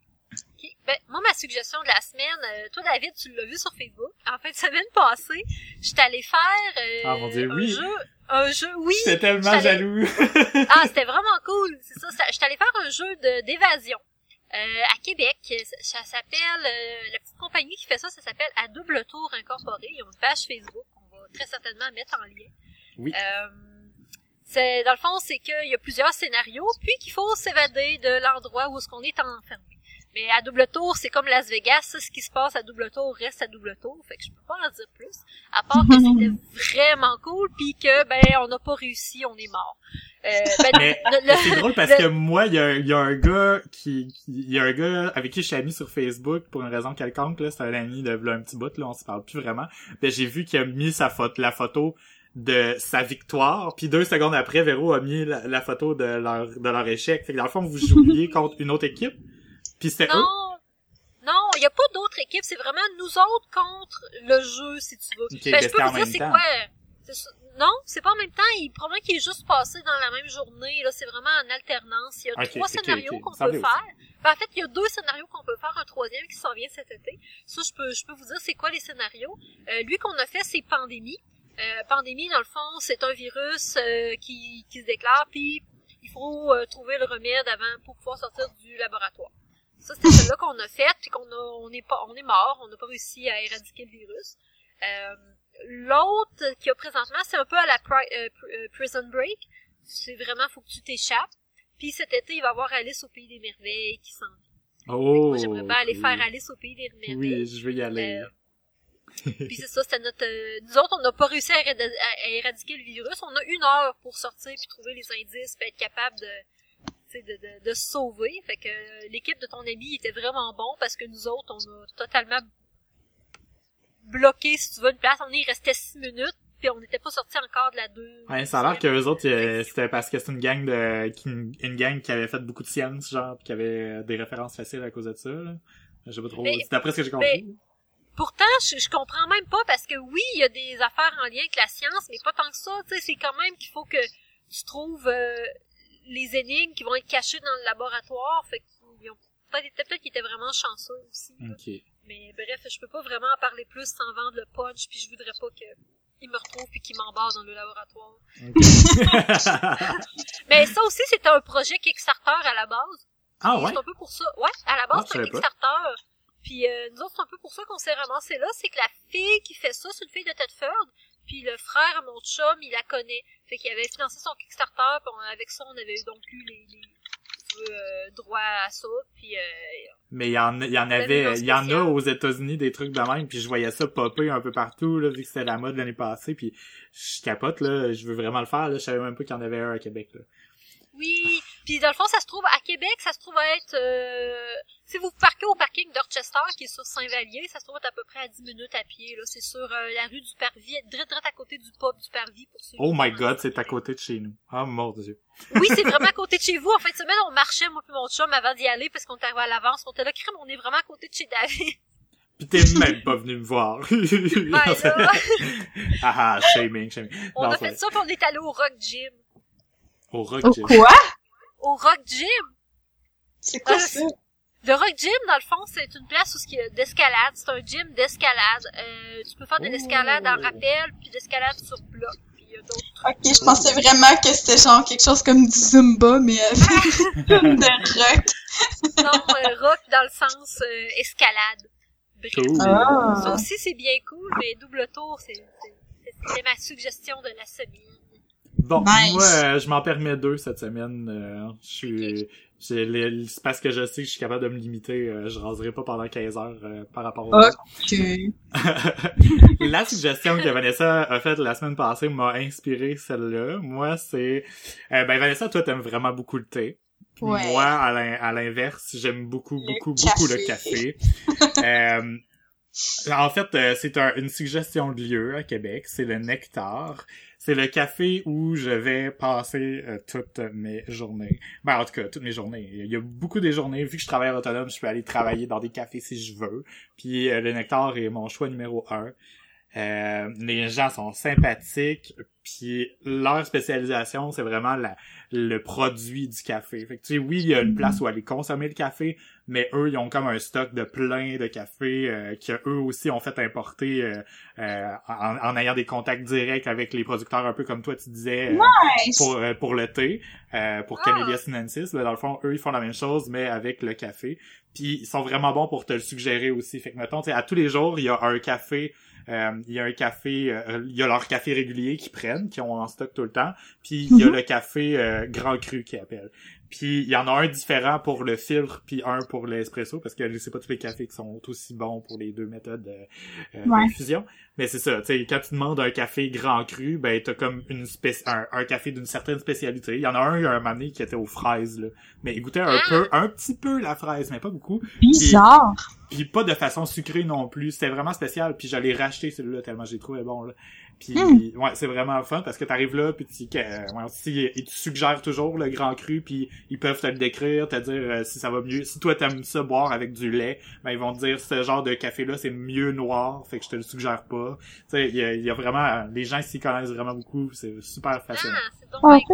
Speaker 1: Ben, moi, ma suggestion de la semaine, euh, toi, David, tu l'as vu sur Facebook. En fait, semaine passée, j'étais allée faire euh,
Speaker 3: ah, mon Dieu,
Speaker 1: un
Speaker 3: oui.
Speaker 1: jeu. Un jeu, oui.
Speaker 3: J'étais tellement jaloux.
Speaker 1: ah, c'était vraiment cool. C'est ça. J'étais allée faire un jeu d'évasion. Euh, à Québec, ça, s'appelle, euh, la petite compagnie qui fait ça, ça s'appelle À Double Tour Incorporé. Ils ont une page Facebook qu'on va très certainement mettre en lien.
Speaker 3: Oui.
Speaker 1: Euh, c'est, dans le fond, c'est qu'il y a plusieurs scénarios, puis qu'il faut s'évader de l'endroit où est-ce qu'on est enfermé. Mais à double tour, c'est comme Las Vegas, ça, ce qui se passe à double tour reste à double tour, fait que je peux pas en dire plus. À part que c'était vraiment cool, puis que ben on n'a pas réussi, on est mort.
Speaker 3: Euh, ben, c'est drôle parce que moi, il y a, y a, un gars qui, il y a un gars avec qui je suis ami sur Facebook pour une raison quelconque là, c'est un ami de un petit bout là, on se parle plus vraiment. Ben j'ai vu qu'il a mis sa photo, la photo de sa victoire, puis deux secondes après, Véro a mis la, photo de leur de leur échec. Fait que dans le fond, vous jouiez contre une autre équipe. Puis c'était
Speaker 1: non, non, il y a pas d'autres équipes, c'est vraiment nous autres contre le jeu, si tu veux.
Speaker 3: Okay, ben, je peux vous dire c'est quoi.
Speaker 1: Non, c'est pas en même temps. Il probablement qu'il est juste passé dans la même journée. Là, c'est vraiment en alternance. Il y a trois scénarios qu'on peut faire. Ben, en fait, il y a deux scénarios qu'on peut faire, un troisième qui s'en vient cet été. Ça, je peux, je peux vous dire c'est quoi les scénarios. Euh, lui qu'on a fait, c'est pandémie. Euh, pandémie, dans le fond, c'est un virus euh, qui, qui se déclare, puis il faut euh, trouver le remède avant pour pouvoir sortir du laboratoire. Ça, c'était celle-là qu'on a faite, puis qu'on a, on est pas, on est mort, on n'a pas réussi à éradiquer le virus. Euh, L'autre qui a présentement, c'est un peu à la euh, euh, Prison Break. C'est vraiment, faut que tu t'échappes. Puis cet été, il va y avoir Alice au Pays des Merveilles qui s'en vient.
Speaker 3: Oh!
Speaker 1: Moi, j'aimerais bien aller faire Alice au Pays des Merveilles.
Speaker 3: Oui, je vais y aller.
Speaker 1: Euh, puis c'est ça, c'était notre... nous autres, on n'a pas réussi à, éradiquer le virus. On a une heure pour sortir puis trouver les indices puis être capable de de, de, se sauver. Fait que euh, l'équipe de ton ami était vraiment bon parce que nous autres, on a totalement bloqué, si tu veux, une place. On y restait six minutes, puis on n'était pas sorti encore de la deux.
Speaker 3: Ouais, ça a l'air que les autres, c'était parce que c'est une gang de, une, gang qui avait fait beaucoup de science, genre, pis qui avait des références faciles à cause de ça, là. Pas trop. C'est d'après ce que j'ai compris.
Speaker 1: pourtant, je, je comprends même pas parce que oui, il y a des affaires en lien avec la science, mais pas tant que ça. Tu sais, c'est quand même qu'il faut que tu trouves euh, les énigmes qui vont être cachées dans le laboratoire. Fait qu'ils ont peut-être peut qu'ils étaient vraiment chanceux aussi. Mais bref, je peux pas vraiment en parler plus sans vendre le punch, puis je voudrais pas que il me retrouve puis qu'il m'embarque dans le laboratoire. Mais ça aussi, c'était un projet Kickstarter à la base.
Speaker 3: Ah ouais?
Speaker 1: C'est un peu pour ça. Ouais, à la base, ah, c'est un Kickstarter. Puis euh, nous autres, c'est un peu pour ça qu'on s'est ramassé là. C'est que la fille qui fait ça, c'est une fille de Tedford. Puis le frère à mon chum, il la connaît. Fait qu'il avait financé son Kickstarter, puis avec ça, on avait donc eu les, les euh, droit à ça, puis... Euh,
Speaker 3: mais il y en, y en avait, il y en a aux États-Unis des trucs de même, puis je voyais ça popper un peu partout, là, vu que c'était la mode l'année passée, puis je capote, là, je veux vraiment le faire, là, je savais même pas qu'il y en avait un à Québec, là.
Speaker 1: Oui, puis dans le fond, ça se trouve à Québec, ça se trouve à être... Euh... Si vous parquez au parking d'Orchester, qui est sur Saint-Vallier, ça se trouve être à peu près à 10 minutes à pied. là. C'est sur euh, la rue du Parvis, direct, direct à côté du pub du Parvis. Pour
Speaker 3: oh my god, c'est à côté de chez nous. Oh mon dieu.
Speaker 1: Oui, c'est vraiment à côté de chez vous. En fait, semaine, on marchait, moi et mon chum, avant d'y aller, parce qu'on était arrivé à l'avance. On était là, crème, on est vraiment à côté de chez David.
Speaker 3: Pis t'es même pas venu me voir. ah ah, shaming, shaming.
Speaker 1: On a fait ça, pis on est allé au Rock Gym.
Speaker 3: Au Rock
Speaker 2: Gym? Quoi?
Speaker 1: Au Rock Gym.
Speaker 2: C'est quoi ça?
Speaker 1: Le Rock Gym, dans le fond, c'est une place où il y a d'escalade. C'est un gym d'escalade. Euh, tu peux faire de l'escalade en rappel, puis l'escalade sur bloc. Puis y a d'autres
Speaker 2: Ok, je pensais vraiment que c'était genre quelque chose comme du Zumba, mais avec de rock.
Speaker 1: non, euh, rock dans le sens euh, escalade. Bref.
Speaker 2: Ah.
Speaker 1: Ça aussi, c'est bien cool, mais double tour, c'est ma suggestion de la semaine.
Speaker 3: Bon, moi, euh, je m'en permets deux cette semaine. Euh, je suis, c'est parce que je sais que je suis capable de me limiter. Euh, je raserai pas pendant 15 heures par rapport au.
Speaker 2: Ok.
Speaker 3: la suggestion que Vanessa a faite la semaine passée m'a inspiré celle-là. Moi, c'est, ben Vanessa, toi, t'aimes vraiment beaucoup le thé. Moi, à l'inverse, j'aime beaucoup, beaucoup, beaucoup le café. en fait, c'est une suggestion de lieu à Québec. C'est le Nectar c'est le café où je vais passer euh, toutes mes journées. Ben, en tout cas, toutes mes journées. Il y a beaucoup des journées. Vu que je travaille autonome, je peux aller travailler dans des cafés si je veux. Puis euh, le nectar est mon choix numéro un. Euh, les gens sont sympathiques, puis leur spécialisation, c'est vraiment la, le produit du café. Fait que, tu sais, oui, il y a une place où aller consommer le café, mais eux, ils ont comme un stock de plein de café euh, eux aussi ont fait importer euh, euh, en, ayant des contacts directs avec les producteurs, un peu comme toi tu disais,
Speaker 2: euh,
Speaker 3: pour pour le thé, pour ah. Camellia sinensis. dans le fond, eux, ils font la même chose, mais avec le café. Puis ils sont vraiment bons pour te le suggérer aussi. Fait que mettons, à tous les jours, il y a un café il y a un café, il y a leur café régulier qu'ils prennent, qui ont en stock tout le temps. Puis il y a mhm. le café grand cru qui appelle. Puis il y en a un différent pour le filtre puis un pour l'espresso parce que je sais pas tous les cafés qui sont aussi bons pour les deux méthodes de euh, Mais c'est ça, tu sais, quand tu demandes un café grand cru, ben t'as comme une un, un, café d'une certaine spécialité. Il y en a un, un moment qui était aux fraises, là. Mais il goûtait un peu, un petit peu la fraise, mais pas beaucoup.
Speaker 2: Bizarre!
Speaker 3: Puis, pas de façon sucrée non plus. C'était vraiment spécial. Puis j'allais racheter celui-là tellement j'ai trouvé bon, là. Puis hmm. ouais, c'est vraiment fun parce que t'arrives là puis tu, euh, ouais, ils te suggèrent toujours le grand cru puis ils peuvent te le décrire, te dire euh, si ça va mieux. Si toi t'aimes ça boire avec du lait, ben ils vont te dire ce genre de café là c'est mieux noir, fait que je te le suggère pas. Tu sais, il y a, vraiment les gens s'y connaissent vraiment beaucoup, c'est super fascinant.
Speaker 2: Ah,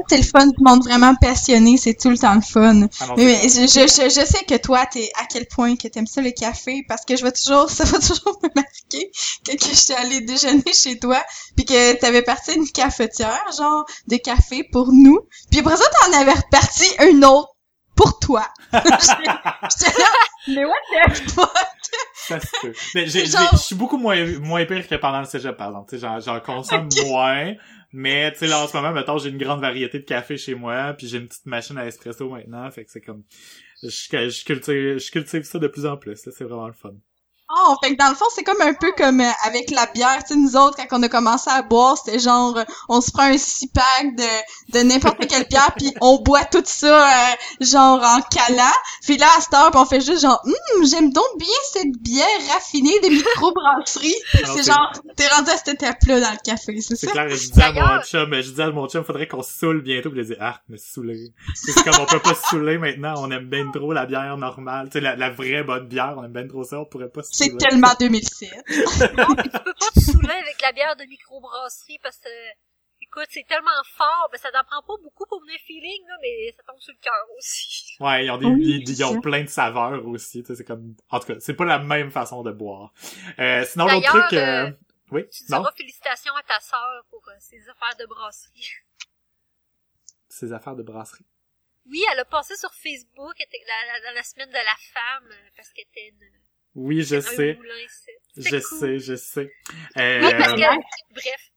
Speaker 2: c'est le fun du monde vraiment passionné, c'est tout le temps le fun. Ah mais, je, je, je, sais que toi, t'es à quel point que t'aimes ça le café, parce que je vais toujours, ça va toujours me marquer que, que je suis allée déjeuner chez toi, puis que t'avais parti une cafetière, genre, de café pour nous. Puis après ça, t'en avais reparti une autre pour toi. J'étais là, mais what the fuck?
Speaker 3: Ça se peut. Mais je suis beaucoup moins, moins pire que pendant le cégep, par exemple. j'en, j'en consomme moins. Mais, tu sais, là, en ce moment, mettons, j'ai une grande variété de café chez moi, puis j'ai une petite machine à espresso maintenant, fait que c'est comme... Je, je, cultive, je cultive ça de plus en plus, c'est vraiment le fun.
Speaker 2: Oh, fait que dans le fond, c'est comme un peu comme euh, avec la bière. Tu sais, nous autres, quand on a commencé à boire, c'était genre, euh, on se prend un six pack de, de n'importe quelle bière, puis on boit tout ça, euh, genre en calant. Puis là, à cette heure, on fait juste genre, hum, j'aime donc bien cette bière raffinée des microbrasseries. c'est genre, t'es rendu à cette étape-là dans le café, c'est ça?
Speaker 3: C'est clair, je dis à mon chum, je dis à mon chum, faudrait qu'on se saoule bientôt, puis je dis, ah, me saouler. C'est comme on peut pas se saouler maintenant, on aime bien trop la bière normale, tu sais, la, la vraie bonne bière, on aime bien trop ça, on pourrait pas se
Speaker 2: c'est tellement 2007.
Speaker 1: non, tu peux pas te saouler avec la bière de microbrasserie parce que, écoute, c'est tellement fort, ben ça n'en prend pas beaucoup pour venir feeling, là, mais ça tombe sur le cœur aussi.
Speaker 3: Ouais, ils ont des, ils, ont plein de saveurs aussi, tu sais, c'est comme, en tout cas, c'est pas la même façon de boire. Euh, sinon, l'autre truc, euh... euh oui,
Speaker 1: tu non? félicitations à ta sœur pour euh, ses affaires de brasserie.
Speaker 3: Ses affaires de brasserie?
Speaker 1: Oui, elle a passé sur Facebook la, la, la semaine de la femme euh, parce qu'elle était une
Speaker 3: oui, je sais. Je sais, je sais.
Speaker 1: Euh, bref.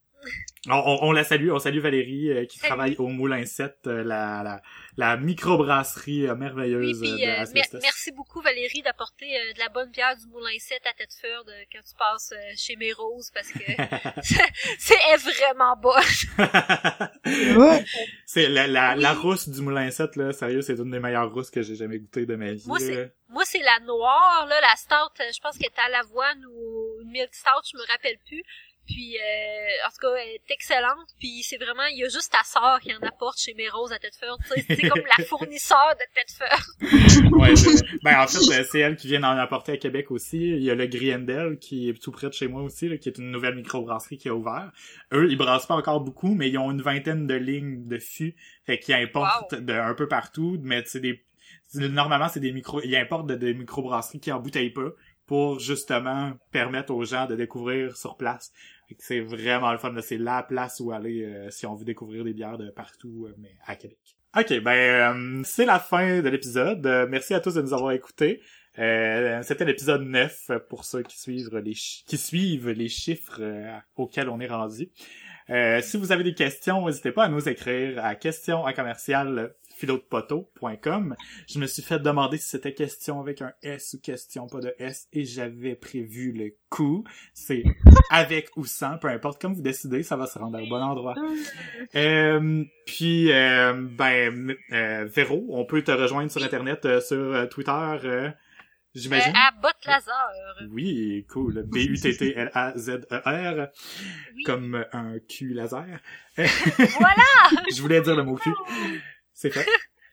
Speaker 3: On, on, la salue, on salue Valérie euh, qui
Speaker 1: Salut.
Speaker 3: travaille au Moulin 7, euh, la, la, la microbrasserie euh, merveilleuse
Speaker 1: Oui, puis
Speaker 3: de
Speaker 1: euh,
Speaker 3: Asbestos.
Speaker 1: mer- merci beaucoup Valérie d'apporter euh, de la bonne bière du Moulin 7 à Thetford euh, quand tu passes euh, chez mes roses parce que c'est est vraiment.
Speaker 2: Ouais.
Speaker 3: c'est la, la,
Speaker 1: Oui.
Speaker 3: la rousse du Moulin 7, là, sérieux, c'est une des meilleures rousses que j'ai jamais goûtées de ma vie.
Speaker 1: Moi. Moi, c'est la noire, là, la stout, euh, je pense qu'elle était à l'avoine ou une milk stout, je me rappelle plus. Puis, euh, en tout cas, elle est excellente. Puis, c'est vraiment, il y a juste ta sœur qui en apporte chez mes roses à sais, C'est comme la fournisseur de Thetford.
Speaker 3: Ouais, ben en fait, euh, c'est elle qui vient d'en apporter à Québec aussi. Il y a le Griendel qui est tout près de chez moi aussi, là, qui est une nouvelle microbrasserie qui a ouvert. Eux, ils brassent pas encore beaucoup, mais ils ont une vingtaine de lignes de fûts, fait qu'ils importent de un peu partout, mais c'est des normalement c'est des micro ils importent de des microbrasseries qui embouteillent pas pour justement permettre aux gens de découvrir sur place. C'est vraiment le fun, c'est la place où aller euh, si on veut découvrir des bières de partout, euh, mais à Québec. Ok, ben euh, c'est la fin de l'épisode. Merci à tous de nous avoir écoutés. C'était l'épisode 9 pour ceux qui suivent les qui suivent les chiffres auxquels on est rendu. Si vous avez des questions, n'hésitez pas à nous écrire à question à commercial philodepoteau.com. Je me suis fait demander si c'était question avec un S ou question pas de S et j'avais prévu le coup. C'est avec ou sans, peu importe, comme vous décidez, ça va se rendre au bon endroit. Euh, puis, euh, ben, euh, Véro, on peut te rejoindre sur Internet, euh, sur euh, Twitter, euh, j'imagine.
Speaker 1: à Bot.
Speaker 3: Oui, cool. B-U-T-T-L-A-Z-E-R,
Speaker 1: Oui.
Speaker 3: comme un cul laser.
Speaker 1: Voilà!
Speaker 3: Je voulais dire le mot cul. C'est fait.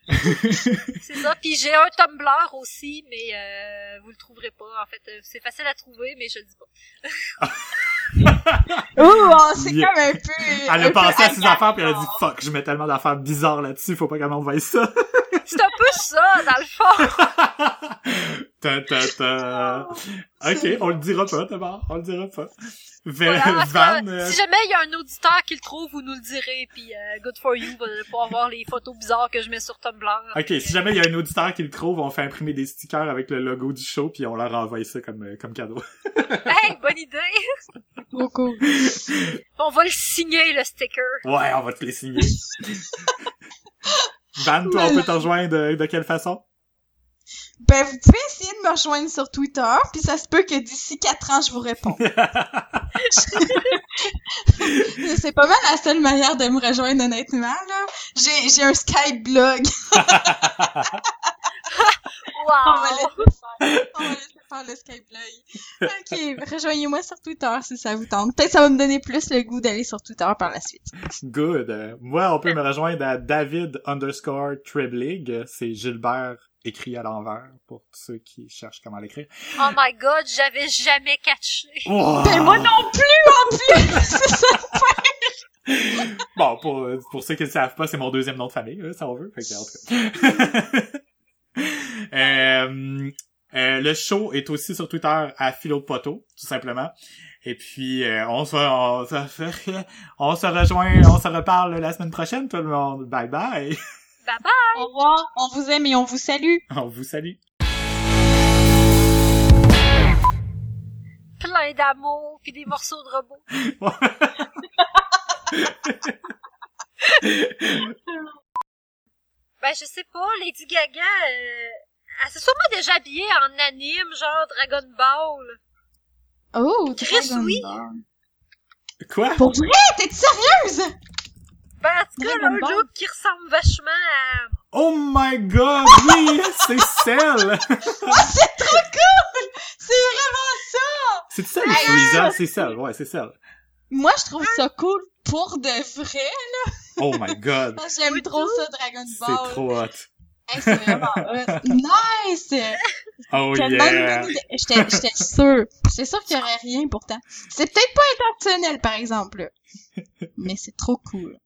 Speaker 1: C'est ça. Puis j'ai un Tumblr aussi, mais euh, vous le trouverez pas. En fait, euh, c'est facile à trouver, mais je le dis pas.
Speaker 2: Ouh, oh, c'est
Speaker 3: Yeah.
Speaker 2: comme un peu...
Speaker 3: Elle
Speaker 2: un
Speaker 3: a pensé à ses affaires puis elle a dit fuck, je mets tellement d'affaires bizarres là-dessus, faut pas qu'elle m'envoie ça.
Speaker 1: C'est un peu ça, dans le fond.
Speaker 3: ta, ta, ta. Ok, on le dira pas d'abord, on le dira pas. V-
Speaker 1: Voilà,
Speaker 3: Van, euh,
Speaker 1: Si jamais il y a un auditeur qui le trouve, vous nous le direz, puis euh, good for you, vous allez pouvoir voir les photos bizarres que je mets sur Tumblr.
Speaker 3: Ok, si jamais il y a un auditeur qui le trouve, on fait imprimer des stickers avec le logo du show puis on leur envoie ça comme, euh, comme cadeau.
Speaker 1: Hey, bonne idée!
Speaker 2: Trop cool.
Speaker 1: On va le signer, le sticker.
Speaker 3: Ouais, on va te les signer. Van, toi, on peut te rejoindre de, de quelle façon?
Speaker 2: Ben, vous pouvez essayer de me rejoindre sur Twitter, puis ça se peut que d'ici quatre ans, je vous réponds. c'est pas mal la seule manière de me rejoindre, honnêtement, là. J'ai, j'ai un Skype blog. On va
Speaker 1: Wow!
Speaker 2: laisser faire. On va laisser faire le Skype. Ok, rejoignez-moi sur Twitter si ça vous tente. Peut-être ça va me donner plus le goût d'aller sur Twitter par la suite.
Speaker 3: Good. Moi, on peut me rejoindre à David underscore Triblig. C'est Gilbert écrit à l'envers pour ceux qui cherchent comment l'écrire.
Speaker 1: Oh my god, j'avais jamais catché.
Speaker 3: Oh!
Speaker 2: Ben, moi non plus, en plus! C'est ça.
Speaker 3: Bon, pour, pour ceux qui ne savent pas, c'est mon deuxième nom de famille, si on veut. Fait que, en tout cas. Euh, euh, le show est aussi sur Twitter à Philo Poteau, tout simplement. Et puis, euh, on se, on, se, on se rejoint, on se reparle la semaine prochaine, tout le monde. Bye bye.
Speaker 1: Bye bye!
Speaker 2: Au revoir. On vous aime et on vous salue.
Speaker 3: On vous salue.
Speaker 1: Plein d'amour, puis des morceaux de robots. Ben, je sais pas, Lady Gaga, euh, elle s'est sûrement déjà habillée en anime, genre Dragon Ball.
Speaker 2: Oh,
Speaker 1: Chris,
Speaker 2: Dragon
Speaker 1: oui.
Speaker 2: Ball.
Speaker 3: Quoi?
Speaker 2: Pour vrai? T'es sérieuse?
Speaker 1: Ben, en tout cas, là, un look qui ressemble vachement à...
Speaker 3: Oh my god, oui, c'est celle!
Speaker 2: Oh, c'est trop cool! C'est vraiment ça!
Speaker 3: C'est celle, Freeza? C'est celle, ouais, c'est celle.
Speaker 2: Moi, je trouve ça cool pour de vrai.
Speaker 3: Oh my god,
Speaker 2: J'aime trop ça, Dragon
Speaker 3: c'est
Speaker 2: Ball.
Speaker 3: trop hot.
Speaker 2: Hey, c'est vraiment. Nice!
Speaker 3: Oh yeah!
Speaker 2: J'étais, sûre. J'étais sûre qu'il y aurait rien pourtant. C'est peut-être pas intentionnel, par exemple. Mais c'est trop cool.